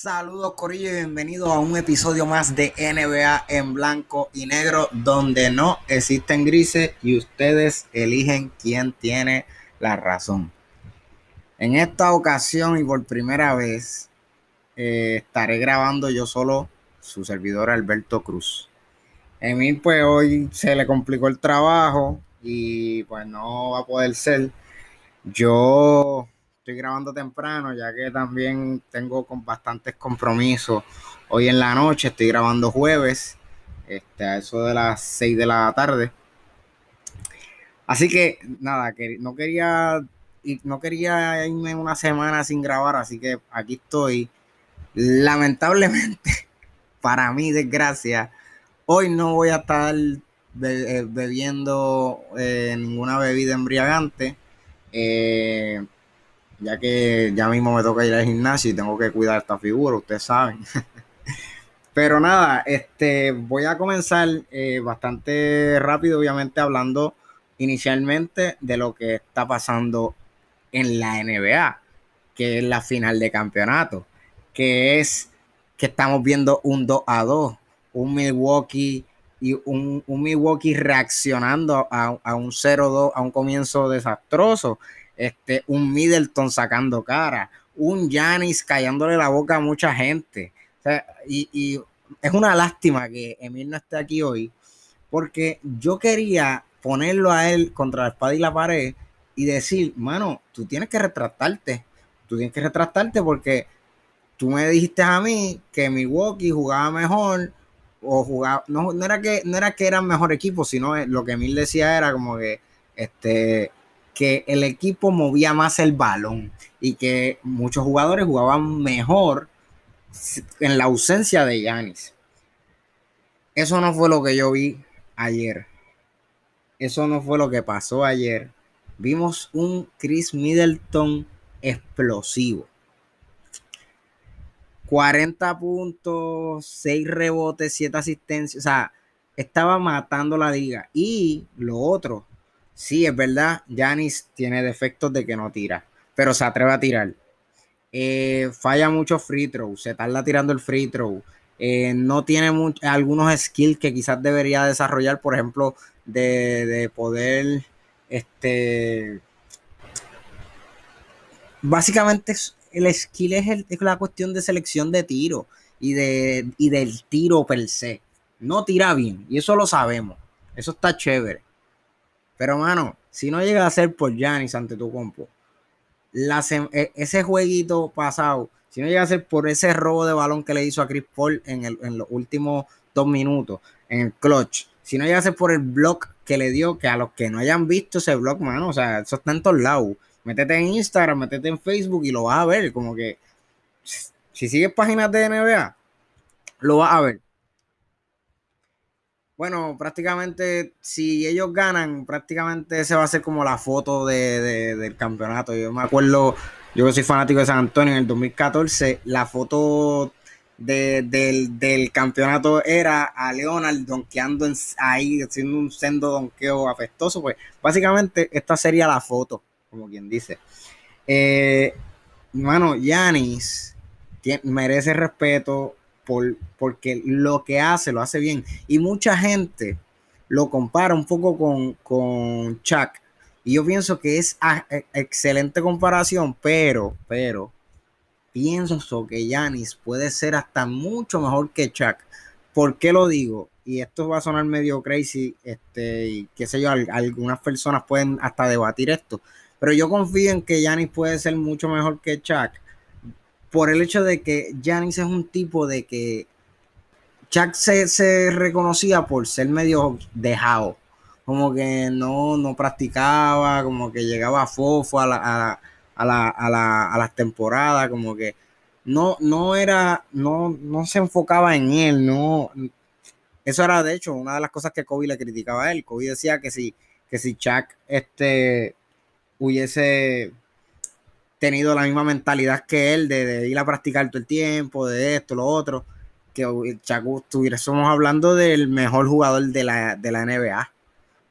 Saludos Corillo y bienvenidos a un episodio más de NBA en blanco y negro donde no existen grises y ustedes eligen quién tiene la razón. En esta ocasión y por primera vez eh, estaré grabando yo solo su servidor Alberto Cruz. Emil pues hoy se le complicó el trabajo y pues no va a poder ser. Yo estoy grabando temprano, ya que también tengo con bastantes compromisos. Hoy en la noche estoy grabando jueves, este, a eso de las 6 de la tarde. Así que nada, que no quería no quería irme una semana sin grabar, así que aquí estoy. Lamentablemente, para mi desgracia, hoy no voy a estar eh, bebiendo eh, ninguna bebida embriagante. Eh, ya que ya mismo me toca ir al gimnasio y tengo que cuidar esta figura, ustedes saben. Pero nada, este, voy a comenzar eh, bastante rápido, obviamente, hablando inicialmente de lo que está pasando en la NBA, que es la final de campeonato, que es que estamos viendo un 2 a 2, un Milwaukee y un, Milwaukee reaccionando a, a un 0-2, a un comienzo desastroso este, un Middleton sacando cara, un Yanis callándole la boca a mucha gente. y, es una lástima que Emil no esté aquí hoy, porque yo quería ponerlo a él contra la espada y la pared y decir, mano, tú tienes que retractarte, tú tienes que retractarte porque tú me dijiste a mí que Milwaukee jugaba mejor o jugaba, no, no, era que no era que eran mejor equipo, sino lo que Emil decía era como que este que el equipo movía más el balón y que muchos jugadores jugaban mejor en la ausencia de Yanis. Eso no fue lo que yo vi ayer. Eso no fue lo que pasó ayer. Vimos un Chris Middleton explosivo. 40 puntos, 6 rebotes, 7 asistencias. O sea, estaba matando la liga. Y lo otro, Sí, es verdad, Janis tiene defectos de que no tira, pero se atreve a tirar. Eh, falla mucho free throw, se tarda tirando el free throw. Eh, no tiene algunos skills que quizás debería desarrollar, por ejemplo, de, poder, este, básicamente el skill es, la cuestión de selección de tiro y, de, y del tiro per se. No tira bien, y eso lo sabemos. Eso está chévere. Pero, mano, si no llega a ser por Giannis ante tu compo, e, ese jueguito pasado, si no llega a ser por ese robo de balón que le hizo a Chris Paul en, los últimos dos minutos, en el clutch, si no llega a ser por el block que le dio, que a los que no hayan visto ese block, mano, o sea, eso está en todos lados. Métete en Instagram, métete en Facebook y lo vas a ver. Como que si sigues páginas de NBA, lo vas a ver. Bueno, prácticamente, si ellos ganan, prácticamente ese va a ser como la foto del campeonato. Yo me acuerdo, yo que soy fanático de San Antonio, en el 2014, la foto del, campeonato era a Leonard donkeando ahí, haciendo un sendo donqueo afectoso. Pues básicamente esta sería la foto, como quien dice. Eh, mano, Yanis merece respeto porque lo que hace lo hace bien. Y mucha gente lo compara un poco con, con Chuck. Y yo pienso que es e, excelente comparación, pero, pero, pienso que Yanis puede ser hasta mucho mejor que Chuck. ¿Por qué lo digo? Y esto va a sonar medio crazy, este, y qué sé yo, algunas personas pueden hasta debatir esto. Pero yo confío en que Yanis puede ser mucho mejor que Chuck por el hecho de que Janis es un tipo de que Chuck se, reconocía por ser medio dejado, como que no, no practicaba, como que llegaba fofo a, la, a, las temporadas, como que no, no era, no, no se enfocaba en él, no. Eso era de hecho una de las cosas que Kobe le criticaba a él. Kobe decía que si, que si Chuck este, hubiese tenido la misma mentalidad que él de, ir a practicar todo el tiempo, de esto, lo otro, que Chaco estuviésemos hablando del mejor jugador de la, NBA,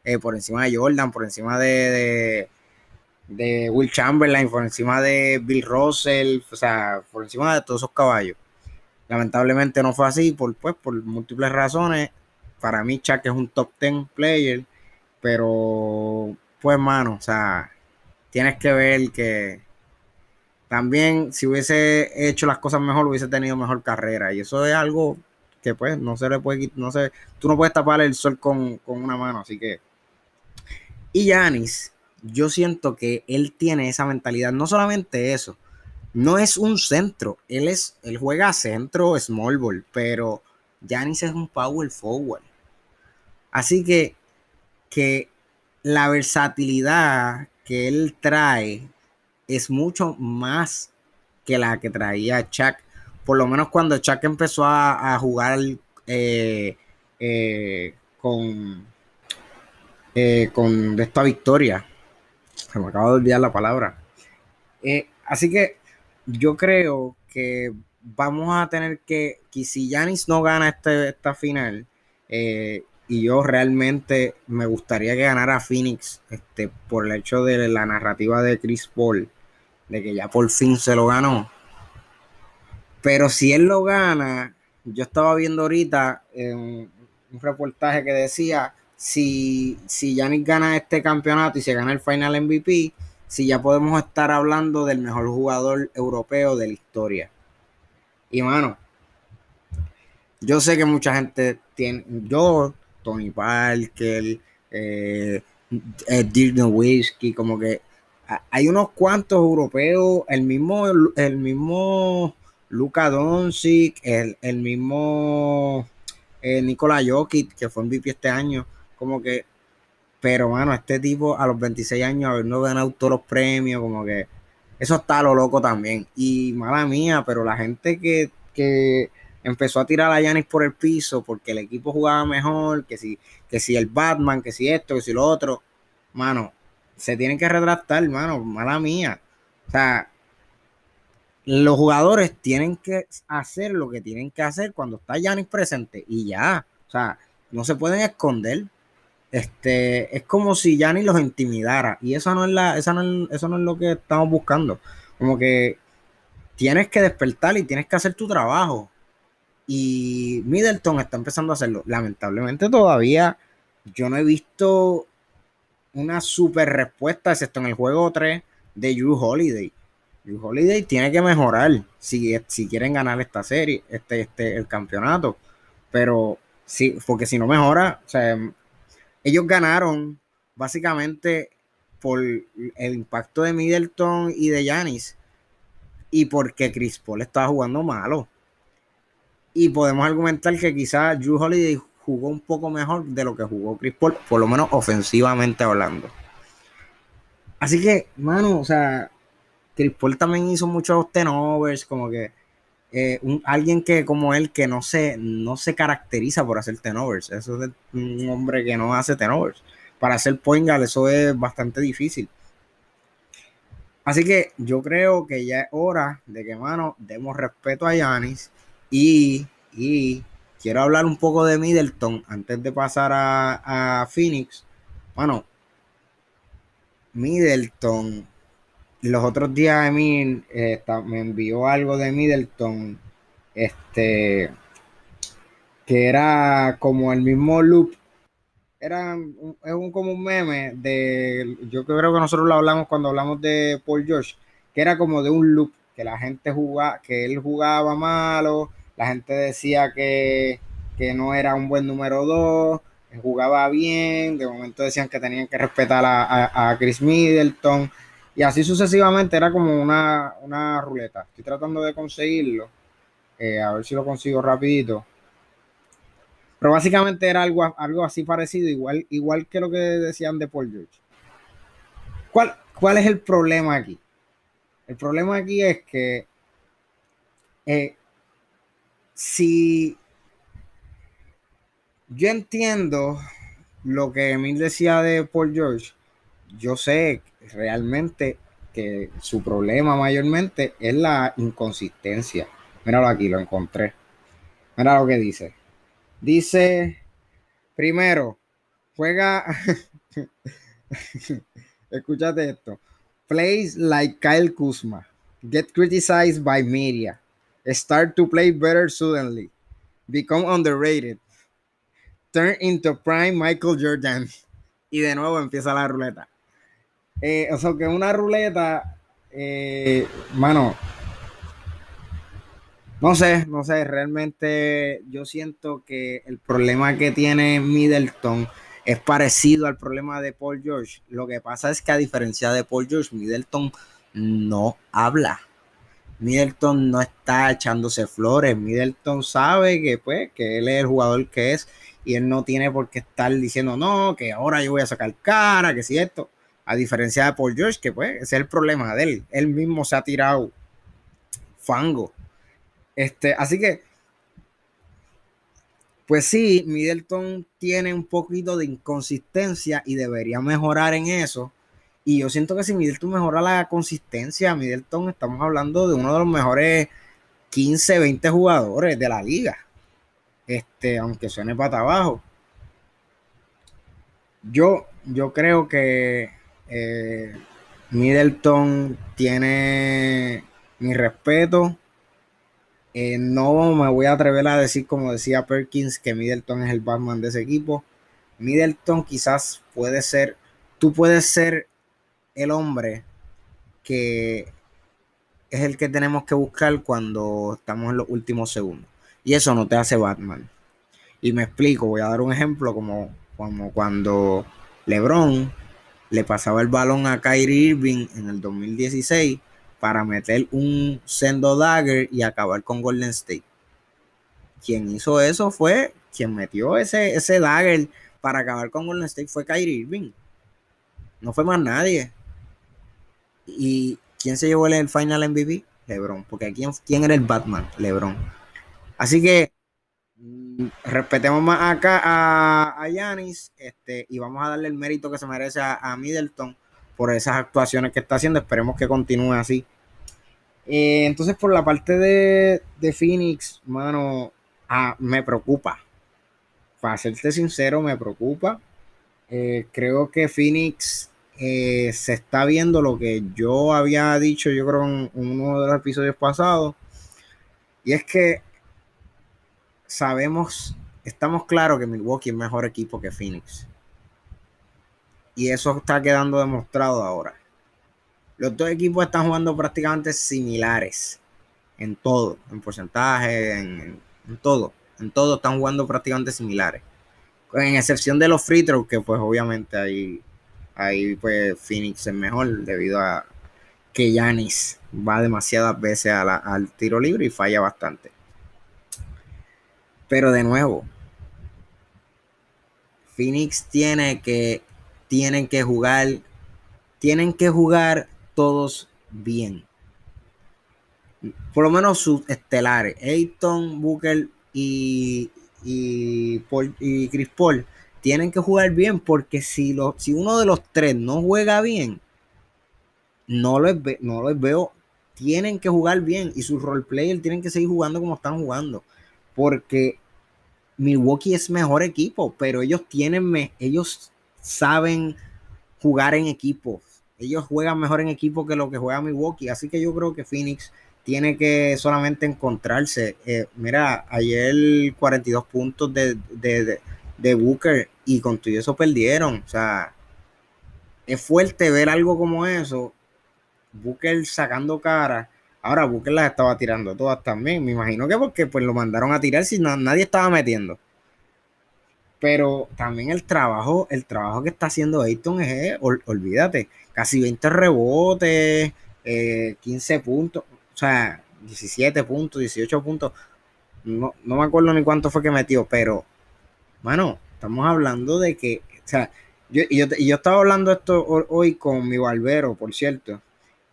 eh, por encima de Jordan, por encima de, de, Will Chamberlain, por encima de Bill Russell, o sea, por encima de todos esos caballos. Lamentablemente no fue así, por, pues, por múltiples razones. Para mí, Chuck es un top 10 player, pero, pues, mano, o sea, tienes que ver que también si hubiese hecho las cosas mejor, hubiese tenido mejor carrera. Y eso es algo que, pues, no se le puede, no sé, tú no puedes tapar el sol con, con una mano, así que. Y Yanis, yo siento que él tiene esa mentalidad, no solamente eso, no es un centro, él es, él juega centro small ball, pero Janis es un power forward. Así que, que la versatilidad que él trae es mucho más que la que traía Chuck. Por lo menos cuando Chuck empezó a, jugar eh, eh, con, eh, con esta victoria. Se me acaba de olvidar la palabra. así que yo creo que vamos a tener que, que si Yanis no gana este, esta final, y yo realmente me gustaría que ganara Phoenix este, por el hecho de la narrativa de Chris Paul, de que ya por fin se lo ganó. Pero si él lo gana, yo estaba viendo ahorita un reportaje que decía, si, si Giannis gana este campeonato y se gana el Final MVP, si ya podemos estar hablando del mejor jugador europeo de la historia. Y mano, yo sé que mucha gente tiene, yo, Tony Parker, eh, Dirk Nowitzki, como que hay unos cuantos europeos, el mismo, el mismo Luka Doncic, el, el mismo eh, Nikola Jokic, que fue MVP este año, como que pero, mano, este tipo a los 26 años, habiendo ganado todos los premios, como que eso está lo loco también. Y mala mía, pero la gente que, empezó a tirar a Yanis por el piso porque el equipo jugaba mejor, que si, que si el Batman, que si esto, que si lo otro, mano, se tienen que retractar, mano, mala mía. O sea, los jugadores tienen que hacer lo que tienen que hacer cuando está Yanis presente y ya. O sea, no se pueden esconder. Este, es como si Yanni los intimidara. Y eso no es la, eso no es, lo que estamos buscando. Como que tienes que despertar y tienes que hacer tu trabajo. Y Middleton está empezando a hacerlo. Lamentablemente todavía yo no he visto una super respuesta, excepto en el juego 3 de Drew Holiday. Drew Holiday tiene que mejorar si, si quieren ganar esta serie, este, este, el campeonato. Pero sí, porque si no mejora, o sea, ellos ganaron básicamente por el impacto de Middleton y de Yanis y porque Chris Paul estaba jugando malo. Y podemos argumentar que quizás Drew Holiday jugó un poco mejor de lo que jugó Chris Paul, por lo menos ofensivamente hablando. Así que, mano, o sea, Chris Paul también hizo muchos tenovers, como que eh, alguien que como él que no se, no se caracteriza por hacer tenovers. Eso es un hombre que no hace tenovers. Para hacer point eso es bastante difícil. Así que yo creo que ya es hora de que, mano, demos respeto a Yanis y, quiero hablar un poco de Middleton antes de pasar a, a Phoenix. Bueno, Middleton los otros días Emil eh, me envió algo de Middleton, este, que era como el mismo loop. Era un, es un, como un meme de, yo creo que nosotros lo hablamos cuando hablamos de Paul George, que era como de un loop, que la gente jugaba, que él jugaba malo, la gente decía que, no era un buen número dos, jugaba bien, de momento decían que tenían que respetar a, a Chris Middleton y así sucesivamente era como una, ruleta. Estoy tratando de conseguirlo. Eh, a ver si lo consigo rapidito. Pero básicamente era algo, algo así parecido, igual, igual que lo que decían de Paul George. ¿Cuál, ¿Cuál es el problema aquí? El problema aquí es que eh, si yo entiendo lo que Emil decía de Paul George, yo sé realmente que su problema mayormente es la inconsistencia. Míralo aquí, lo encontré. Mira lo que dice. Dice, primero, juega, escúchate esto, plays like Kyle Kuzma, get criticized by media, Start to play better suddenly. Become underrated. Turn into prime Michael Jordan. Y de nuevo empieza la ruleta. Eh, o sea que una ruleta, eh, mano, no sé, no sé, realmente yo siento que el problema que tiene Middleton es parecido al problema de Paul George. Lo que pasa es que a diferencia de Paul George, Middleton no habla. Middleton no está echándose flores. Middleton sabe que, pues, que él es el jugador que es y él no tiene por qué estar diciendo, no, que ahora yo voy a sacar cara, que si esto. A diferencia de Paul George, que pues ese es el problema de él. Él mismo se ha tirado fango este, así que, pues sí, Middleton tiene un poquito de inconsistencia y debería mejorar en eso. Y yo siento que si Middleton mejora la consistencia, Middleton estamos hablando de uno de los mejores 15, 20 jugadores de la liga. Este, aunque suene para abajo. Yo, yo creo que eh, Middleton tiene mi respeto eh, no me voy a atrever a decir, como decía Perkins, que Middleton es el Batman de ese equipo. Middleton quizás puede ser, tú puedes ser el hombre que es el que tenemos que buscar cuando estamos en los últimos segundos. Y eso no te hace Batman. Y me explico, voy a dar un ejemplo como, cuando LeBron le pasaba el balón a Kyrie Irving en el 2016 para meter un sendo dagger y acabar con Golden State. Quien hizo eso fue, quien metió ese, ese dagger para acabar con Golden State fue Kyrie Irving. No fue más nadie. ¿Y quién se llevó el final MVP? LeBron. Porque ¿quién, quién era el Batman? LeBron. Así que mm, respetemos más acá a Yanis este, y vamos a darle el mérito que se merece a Middleton por esas actuaciones que está haciendo. Esperemos que continúe así. Eh, entonces, por la parte de, Phoenix, mano, ah, me preocupa. Para serte sincero, me preocupa. Eh, creo que Phoenix eh, se está viendo lo que yo había dicho, yo creo, en uno de los episodios pasados. Y es que sabemos, estamos claros que Milwaukee es mejor equipo que Phoenix. Y eso está quedando demostrado ahora. Los dos equipos están jugando prácticamente similares en todo, en porcentaje, en, todo. En todo están jugando prácticamente similares. En excepción de los free throws, que pues obviamente ahí, ahí pues Phoenix es mejor debido a que Yanis va demasiadas veces al tiro libre y falla bastante. Pero de nuevo, Phoenix tiene que tienen que jugar, tienen que jugar todos bien. Por lo menos sus estelares, Ayton, Booker y, y, y Chris Paul, tienen que jugar bien porque si, si uno de los tres no juega bien, no los, no los veo, tienen que jugar bien y sus role players tienen que seguir jugando como están jugando. Porque Milwaukee es mejor equipo, pero ellos tienen, ellos saben jugar en equipo. Ellos juegan mejor en equipo que lo que juega Milwaukee. Así que yo creo que Phoenix tiene que solamente encontrarse. Eh, mira, ayer 42 puntos de, de, Booker y con todo eso perdieron. O sea, es fuerte ver algo como eso. Booker sacando cara. Ahora Booker las estaba tirando todas también. Me imagino que porque pues lo mandaron a tirar si nadie estaba metiendo. Pero también el trabajo, el trabajo que está haciendo Ayton es, eh, olvídate, casi 20 rebotes, 15 eh, puntos, o sea, 17 puntos, 18 puntos. No, me acuerdo ni cuánto fue que metió, pero, bueno, estamos hablando de que, o sea, yo, yo, yo estaba hablando esto hoy con mi barbero, por cierto,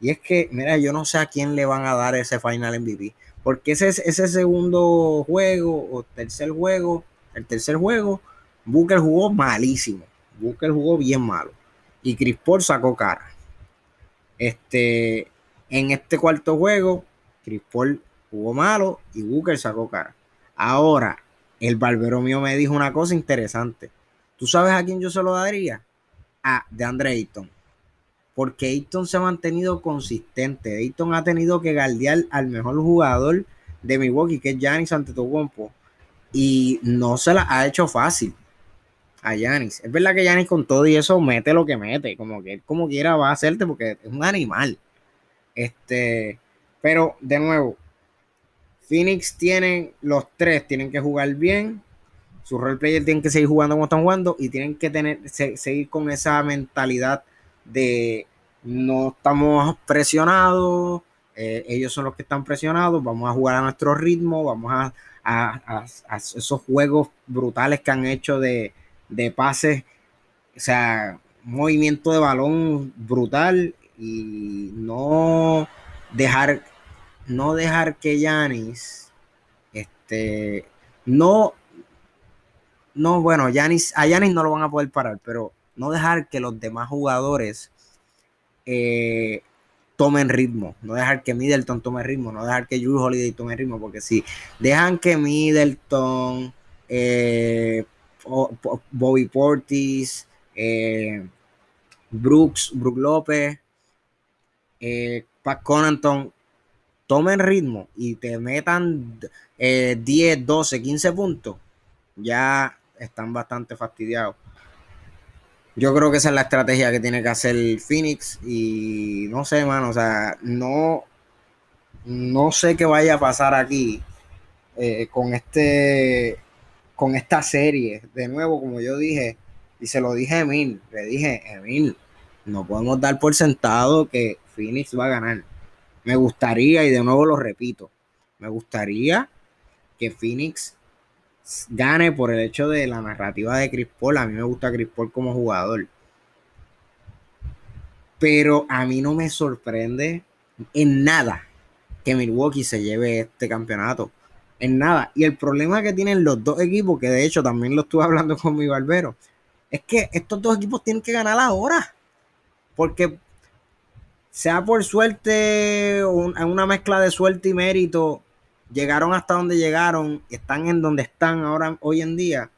y es que, mira, yo no sé a quién le van a dar ese final MVP, porque ese, ese segundo juego o tercer juego, el tercer juego, Booker jugó malísimo. Booker jugó bien malo. Y Chris Paul sacó cara. Este, en este cuarto juego, Chris Paul jugó malo y Booker sacó cara. Ahora, el barbero mío me dijo una cosa interesante. ¿Tú sabes a quién yo se lo daría? A de Andre Ayton. Porque Ayton se ha mantenido consistente. Ayton ha tenido que galdear al mejor jugador de Milwaukee, que es Giannis Antetokounmpo, y no se la ha hecho fácil a Yanis. Es verdad que Yanis con todo y eso mete lo que mete, como que como quiera va a hacerte porque es un animal. Este, pero de nuevo, Phoenix tienen los tres, tienen que jugar bien. Sus role players tienen que seguir jugando como están jugando y tienen que tener, seguir con esa mentalidad de no estamos presionados, eh, ellos son los que están presionados, vamos a jugar a nuestro ritmo, vamos a, esos juegos brutales que han hecho de, de pases, o sea, movimiento de balón brutal y no dejar, no dejar que Yanis, este, no, no, bueno, Yanis, a Yanis no lo van a poder parar, pero no dejar que los demás jugadores eh, tomen ritmo, no dejar que Middleton tome ritmo, no dejar que Jules Holiday tome ritmo, porque si dejan que Middleton, eh, Bobby Portis, eh, Brooks, Brook López, eh, Pat Conanton, tomen ritmo y te metan 10, 12, 15 puntos, ya están bastante fastidiados. Yo creo que esa es la estrategia que tiene que hacer Phoenix. Y no sé, mano, o sea, no, no sé qué vaya a pasar aquí eh, con este con esta serie. De nuevo, como yo dije, y se lo dije a Emil, le dije, Emil, no podemos dar por sentado que Phoenix va a ganar. Me gustaría, y de nuevo lo repito, me gustaría que Phoenix gane por el hecho de la narrativa de Chris Paul. A mí me gusta Chris Paul como jugador. Pero a mí no me sorprende en nada que Milwaukee se lleve este campeonato. En nada. Y el problema que tienen los dos equipos, que de hecho también lo estuve hablando con mi barbero, es que estos dos equipos tienen que ganar ahora. Porque sea por suerte, una mezcla de suerte y mérito, llegaron hasta donde llegaron, están en donde están ahora hoy en día.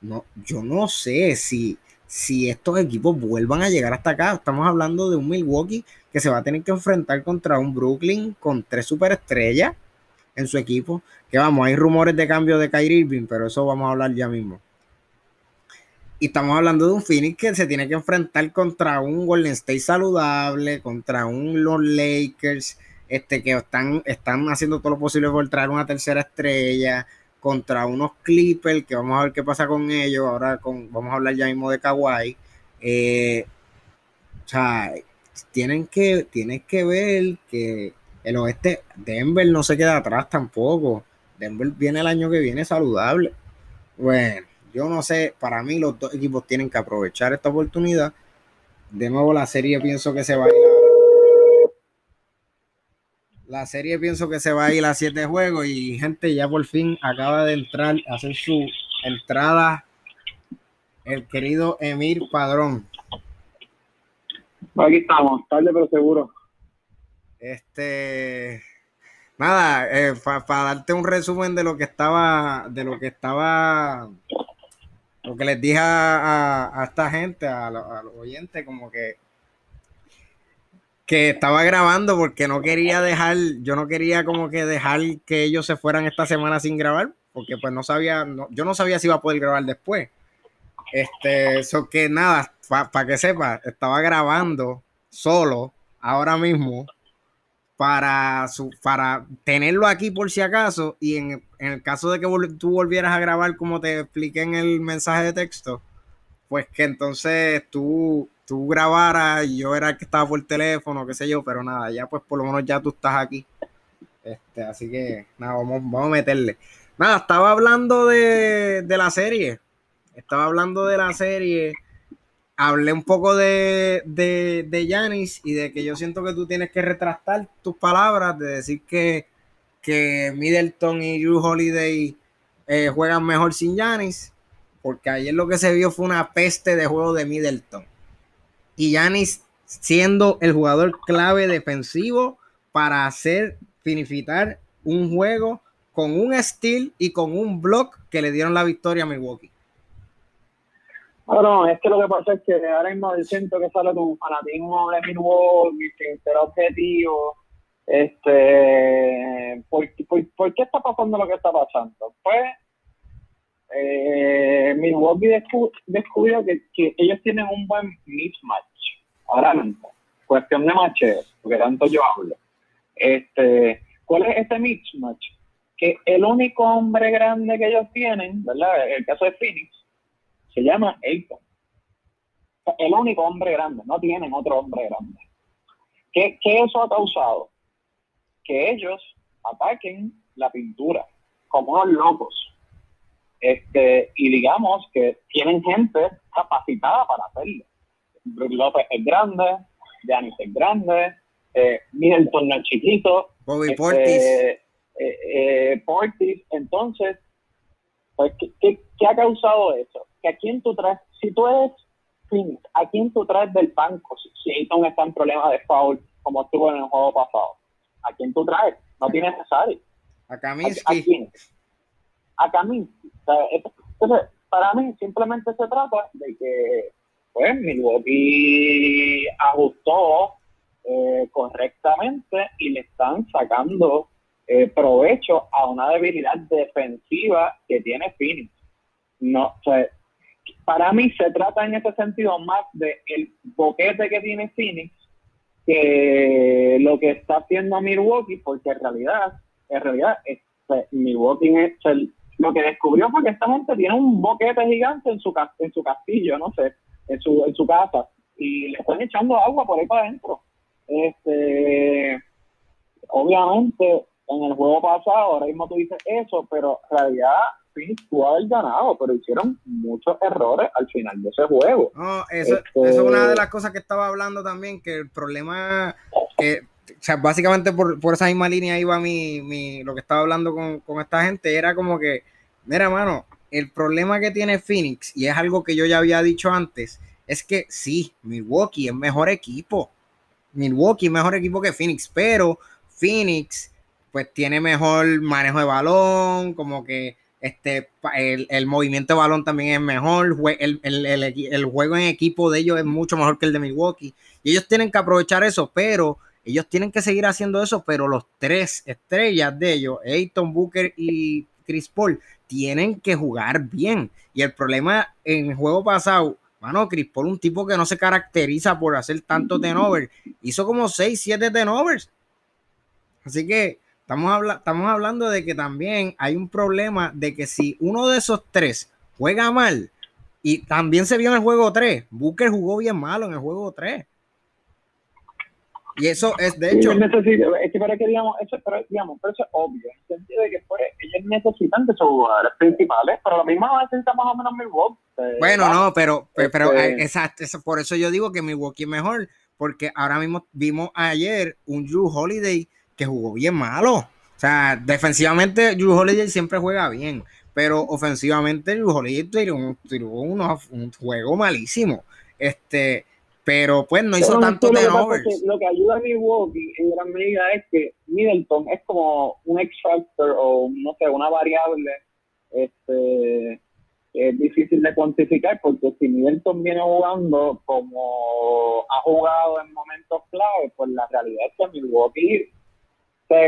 No, yo no sé si, si estos equipos vuelvan a llegar hasta acá. Estamos hablando de un Milwaukee que se va a tener que enfrentar contra un Brooklyn con tres superestrellas en su equipo. Que vamos, hay rumores de cambio de Kyrie Irving, pero eso vamos a hablar ya mismo. Y estamos hablando de un Phoenix que se tiene que enfrentar contra un Golden State saludable, contra un Los Lakers este, que están, están haciendo todo lo posible por traer una tercera estrella contra unos Clippers, que vamos a ver qué pasa con ellos. Ahora con, vamos a hablar ya mismo de Kawhi. Eh, o sea, tienen que, tienen que ver que el oeste, Denver no se queda atrás tampoco. Denver viene el año que viene saludable. Bueno, yo no sé, para mí los dos equipos tienen que aprovechar esta oportunidad. De nuevo la serie pienso que se va a ir la serie pienso que se va a ir a siete juegos y gente ya por fin acaba de entrar a hacer su entrada el querido Emir Padrón. Aquí estamos, tarde pero seguro. Este, nada, eh, para darte un resumen de lo que estaba, de lo que estaba, lo que les dije a, esta gente, a, los oyentes, como que que estaba grabando porque no quería dejar, yo no quería como que dejar que ellos se fueran esta semana sin grabar, porque pues no sabía, yo no sabía si iba a poder grabar después. Este, eso que nada, para que sepa, estaba grabando solo ahora mismo para, su, para tenerlo aquí por si acaso y en, en el caso de que tú volvieras a grabar como te expliqué en el mensaje de texto, pues que entonces tú tú grabaras y yo era el que estaba por el teléfono, qué sé yo, pero nada, ya pues por lo menos ya tú estás aquí. Este, así que nada, vamos, vamos a meterle. Nada, estaba hablando de, de la serie. Estaba hablando de la serie. Hablé un poco de, de, de y de que yo siento que tú tienes que retractar tus palabras, de decir que, que Middleton y Drew Holiday eh, juegan mejor sin Yanis, porque ayer lo que se vio fue una peste de juego de Middleton y Yanis siendo el jugador clave defensivo para hacer finifitar un juego con un steal y con un block que le dieron la victoria a Milwaukee. No, es que lo que pasa es que ahora mismo siento que sale tu fanatismo de Milwaukee, sin ser objetivo, Este, ¿por, por, qué está pasando lo que está pasando? Pues eh, Milwaukee descubrió que, ellos tienen un buen mismatch ahora mismo. Cuestión de macheo, porque tanto yo hablo. Este, ¿Cuál es ese mismatch? Que el único hombre grande que ellos tienen, ¿verdad? El caso de Phoenix, se llama Ayton. El único hombre grande, no tienen otro hombre grande. ¿Qué, ¿Qué eso ha causado? Que ellos ataquen la pintura como unos locos este, y digamos que tienen gente capacitada para hacerlo. Brook López es grande, Giannis es grande, eh, Middleton no es chiquito. Bobby este, Portis. Eh, eh, Portis. Entonces, pues, ¿qué, ha causado eso? Que a quién tú traes, si tú eres Phoenix, ¿a quién tú traes del banco? Si Ayton está en problemas de foul, como estuvo en el juego pasado, ¿a quién tú traes? No tienes necesario. A Kaminsky. ¿A, quién? A Kaminsky. Entonces, para mí simplemente se trata de que pues Milwaukee ajustó eh, correctamente y le están sacando eh, provecho a una debilidad defensiva que tiene Phoenix. No, para mí se trata en ese sentido más de el boquete que tiene Phoenix que lo que está haciendo Milwaukee, porque en realidad, en realidad, este, Milwaukee es el, lo que descubrió fue que esta gente tiene un boquete gigante en su, en su castillo, no sé, en su, en su casa, y le están echando agua por ahí para adentro. Este, obviamente, en el juego pasado, ahora mismo tú dices eso, pero en realidad Phoenix pudo haber ganado, pero hicieron muchos errores al final de ese juego. No, eso, es una de las cosas que estaba hablando también, que el problema o sea, básicamente por, esa misma línea iba mi, mi, lo que estaba hablando con, esta gente, era como que, mira, mano, el problema que tiene Phoenix, y es algo que yo ya había dicho antes, es que sí, Milwaukee es mejor equipo. Milwaukee es mejor equipo que Phoenix, pero Phoenix pues tiene mejor manejo de balón, como que este, el, movimiento de balón también es mejor, el, el, juego en equipo de ellos es mucho mejor que el de Milwaukee, y ellos tienen que aprovechar eso, pero ellos tienen que seguir haciendo eso, pero los tres estrellas de ellos, Ayton, Booker y Chris Paul, tienen que jugar bien. Y el problema en el juego pasado, mano, Chris Paul, un tipo que no se caracteriza por hacer tanto tenover, hizo como 6, 7 tenovers. Así que estamos, estamos hablando de que también hay un problema de que si uno de esos tres juega mal, y también se vio en el juego 3, Booker jugó bien malo en el juego 3. Y eso es, de hecho... es que para que digamos, eso, pero, digamos, pero eso es obvio, en el sentido de que pues, ellos necesitan de sus jugadores principales, pero lo mismo necesita más o menos Milwaukee. Eh, bueno, no, pero, pero, este exacto, por eso yo digo que Milwaukee es mejor, porque ahora mismo vimos ayer un Drew Holiday que jugó bien malo. O sea, defensivamente Drew Holiday siempre juega bien, pero ofensivamente Drew Holiday tiró un, un juego malísimo. Este, pero pues no hizo tanto turnovers. Lo, que ayuda a Milwaukee en gran medida es que Middleton es como un X factor o no sé, una variable este es difícil de cuantificar porque si Middleton viene jugando como ha jugado en momentos clave, pues la realidad es que Milwaukee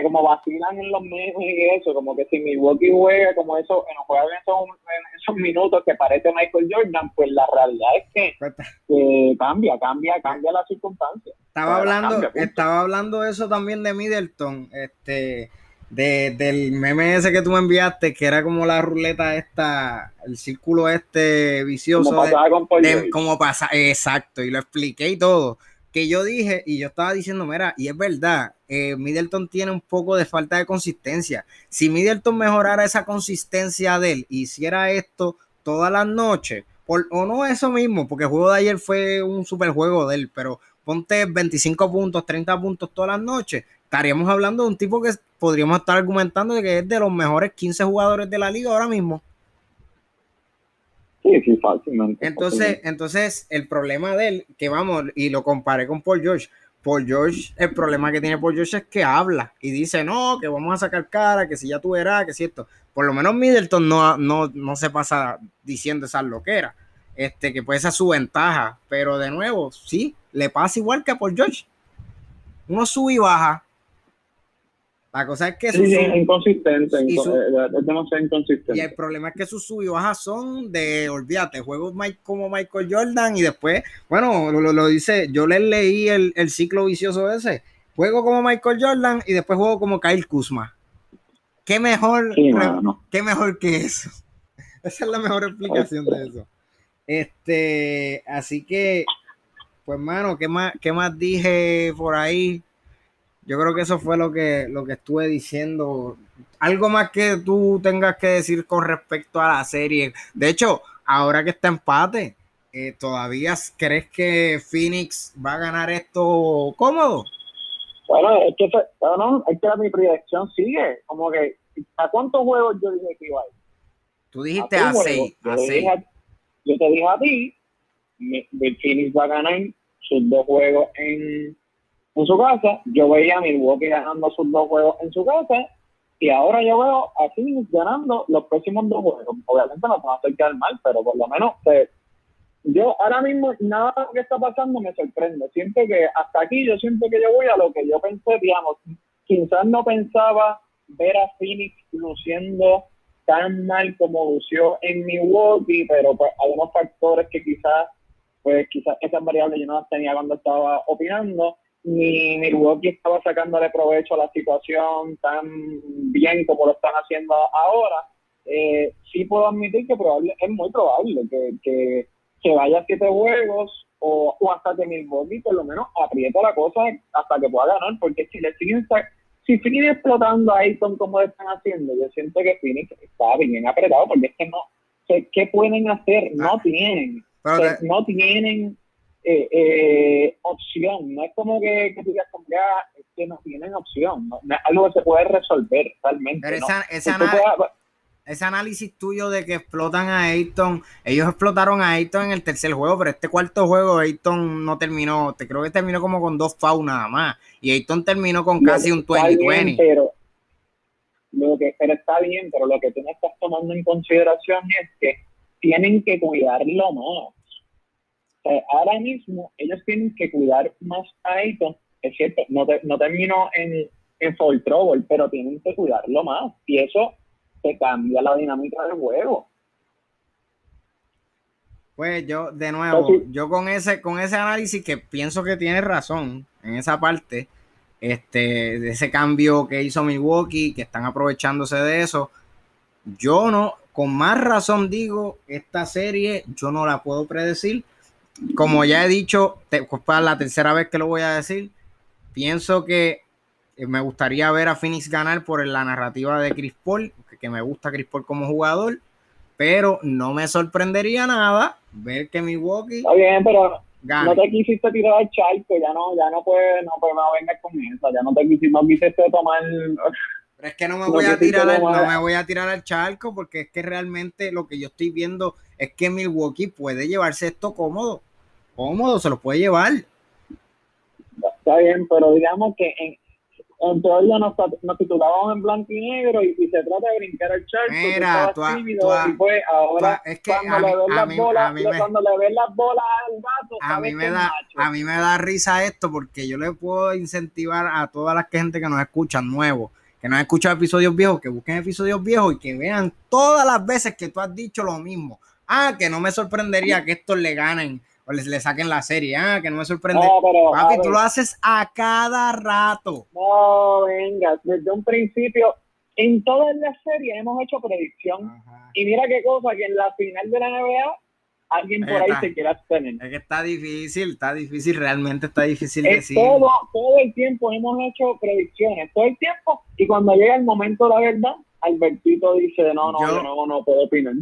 como vacilan en los medios y eso, como que si Milwaukee juega como eso, en juega en esos, en esos minutos que parece Michael Jordan, pues la realidad es que, cambia, cambia, cambia la circunstancia. Estaba hablando, estaba hablando eso también de Middleton, este, de, del meme ese que tú me enviaste, que era como la ruleta esta, el círculo este vicioso. Como pasa, exacto, y lo expliqué y todo que yo dije y yo estaba diciendo, mira, y es verdad, eh, Middleton tiene un poco de falta de consistencia. Si Middleton mejorara esa consistencia de él, hiciera esto todas las noches, o no eso mismo, porque el juego de ayer fue un super juego de él, pero ponte 25 puntos, 30 puntos todas las noches, estaríamos hablando de un tipo que podríamos estar argumentando de que es de los mejores 15 jugadores de la liga ahora mismo. Sí, sí, fácilmente. Entonces, entonces, el problema de él, que vamos, y lo comparé con Paul George. Paul George, el problema que tiene Paul George es que habla y dice, no, que vamos a sacar cara, que si ya tú verás, que si esto. Por lo menos Middleton no, no, no se pasa diciendo esas loqueras. Este, que puede ser su ventaja. Pero de nuevo, sí, le pasa igual que a Paul George. Uno sube y baja. La cosa es que sí, sí, inconsistente, y es demasiado inconsistente. Y el problema es que sus sub y bajas son de, olvídate, juegos como Michael Jordan y después, bueno, lo, dice, yo les leí el, el, ciclo vicioso ese. Juego como Michael Jordan y después juego como Kyle Kuzma. ¿Qué mejor, ¿qué mejor que eso? Esa es la mejor explicación de eso. Este, así que, pues, mano, ¿qué más, qué más dije por ahí? Yo creo que eso fue lo que, lo que estuve diciendo. Algo más que tú tengas que decir con respecto a la serie. De hecho, ahora que está empate, eh, ¿todavía crees que Phoenix va a ganar esto cómodo? Bueno, es que, es que mi proyección sigue. Como que, ¿a cuántos juegos yo dije que iba a ir? Tú dijiste a, seis. Yo, yo, te dije a ti, el Phoenix va a ganar sus dos juegos en en su casa. Yo veía a Milwaukee ganando sus dos juegos en su casa. Y ahora yo veo a Phoenix ganando los próximos dos juegos. Obviamente no va a hacer quedar mal, pero por lo menos pues, yo ahora mismo nada que está pasando me sorprende. Siento que hasta aquí yo siento que yo voy a lo que yo pensé, digamos, quizás no pensaba ver a Phoenix luciendo tan mal como lució en Milwaukee, pero pues hay unos factores que quizás, pues quizás esas variables yo no las tenía cuando estaba opinando ni Milwaukee estaba sacándole provecho a la situación tan bien como lo están haciendo ahora, eh, sí puedo admitir que probable, es muy probable que, que, vaya a siete juegos o, hasta que Milwaukee por lo menos apriete la cosa hasta que pueda ganar, porque si le siguen si siguen explotando a Ayton como lo están haciendo, yo siento que Phoenix está bien apretado porque es que no, ¿qué pueden hacer? No ah. tienen, no tienen eh, eh, opción. No es como que, que tú digas, es que no tienen opción. ¿no? algo que se puede resolver realmente. ese análisis tuyo de que explotan a Ayton, ellos explotaron a Ayton en el tercer juego, pero este cuarto juego Ayton no terminó, te creo que terminó como con dos fouls nada más, y Ayton terminó con casi un 20-20. Pero, lo que, pero está bien, pero lo que tú no estás tomando en consideración es que tienen que cuidarlo más ahora mismo ellos tienen que cuidar más a Ayton. Es cierto, no, no terminó en, en Fall Trouble, pero tienen que cuidarlo más. Y eso te cambia la dinámica del juego. Pues yo, de nuevo, yo con ese, con ese análisis que pienso que tiene razón en esa parte, este, de ese cambio que hizo Milwaukee, que están aprovechándose de eso, yo no, con más razón digo, esta serie yo no la puedo predecir como ya he dicho, te, pues, para la tercera vez que lo voy a decir, pienso que eh, me gustaría ver a Phoenix ganar por la narrativa de Chris Paul, que, me gusta Chris Paul como jugador, pero no me sorprendería nada ver que Milwaukee. Está bien, pero no te quisiste tirar al charco, ya no, ya no puedes, no, no vengas con eso, ya no te quisiste, no quisiste tomar. Pero es que no me voy a tirar al, no me voy a tirar al charco porque es que realmente lo que yo estoy viendo es que Milwaukee puede llevarse esto cómodo. Cómodo, se lo puede llevar. Está bien, pero digamos que en, en teoría nos, nos titulábamos en blanco y negro y, se trata de brincar el charco. Mira, tú, tímido, y pues ahora es que cuando, le ven las bolas, cuando le ven las bolas al gato, a mí me da, a mí me da risa esto porque yo le puedo incentivar a toda la gente que nos escucha nuevo que no han escuchado episodios viejos, que busquen episodios viejos y que vean todas las veces que tú has dicho lo mismo. Ah, que no me sorprendería que estos le ganen o les, le saquen la serie. Ah, que no me sorprende. Papi, tú lo haces a cada rato. No, venga, desde un principio, en todas las series hemos hecho predicción. Y mira qué cosa, que en la final de la NBA alguien por ahí se quiera abstener. Es que está difícil, está difícil, realmente está difícil decir. Todo, todo el tiempo hemos hecho predicciones, todo el tiempo, y cuando llega el momento de la verdad, Albertito dice, no, no, yo, no, no puedo opinar.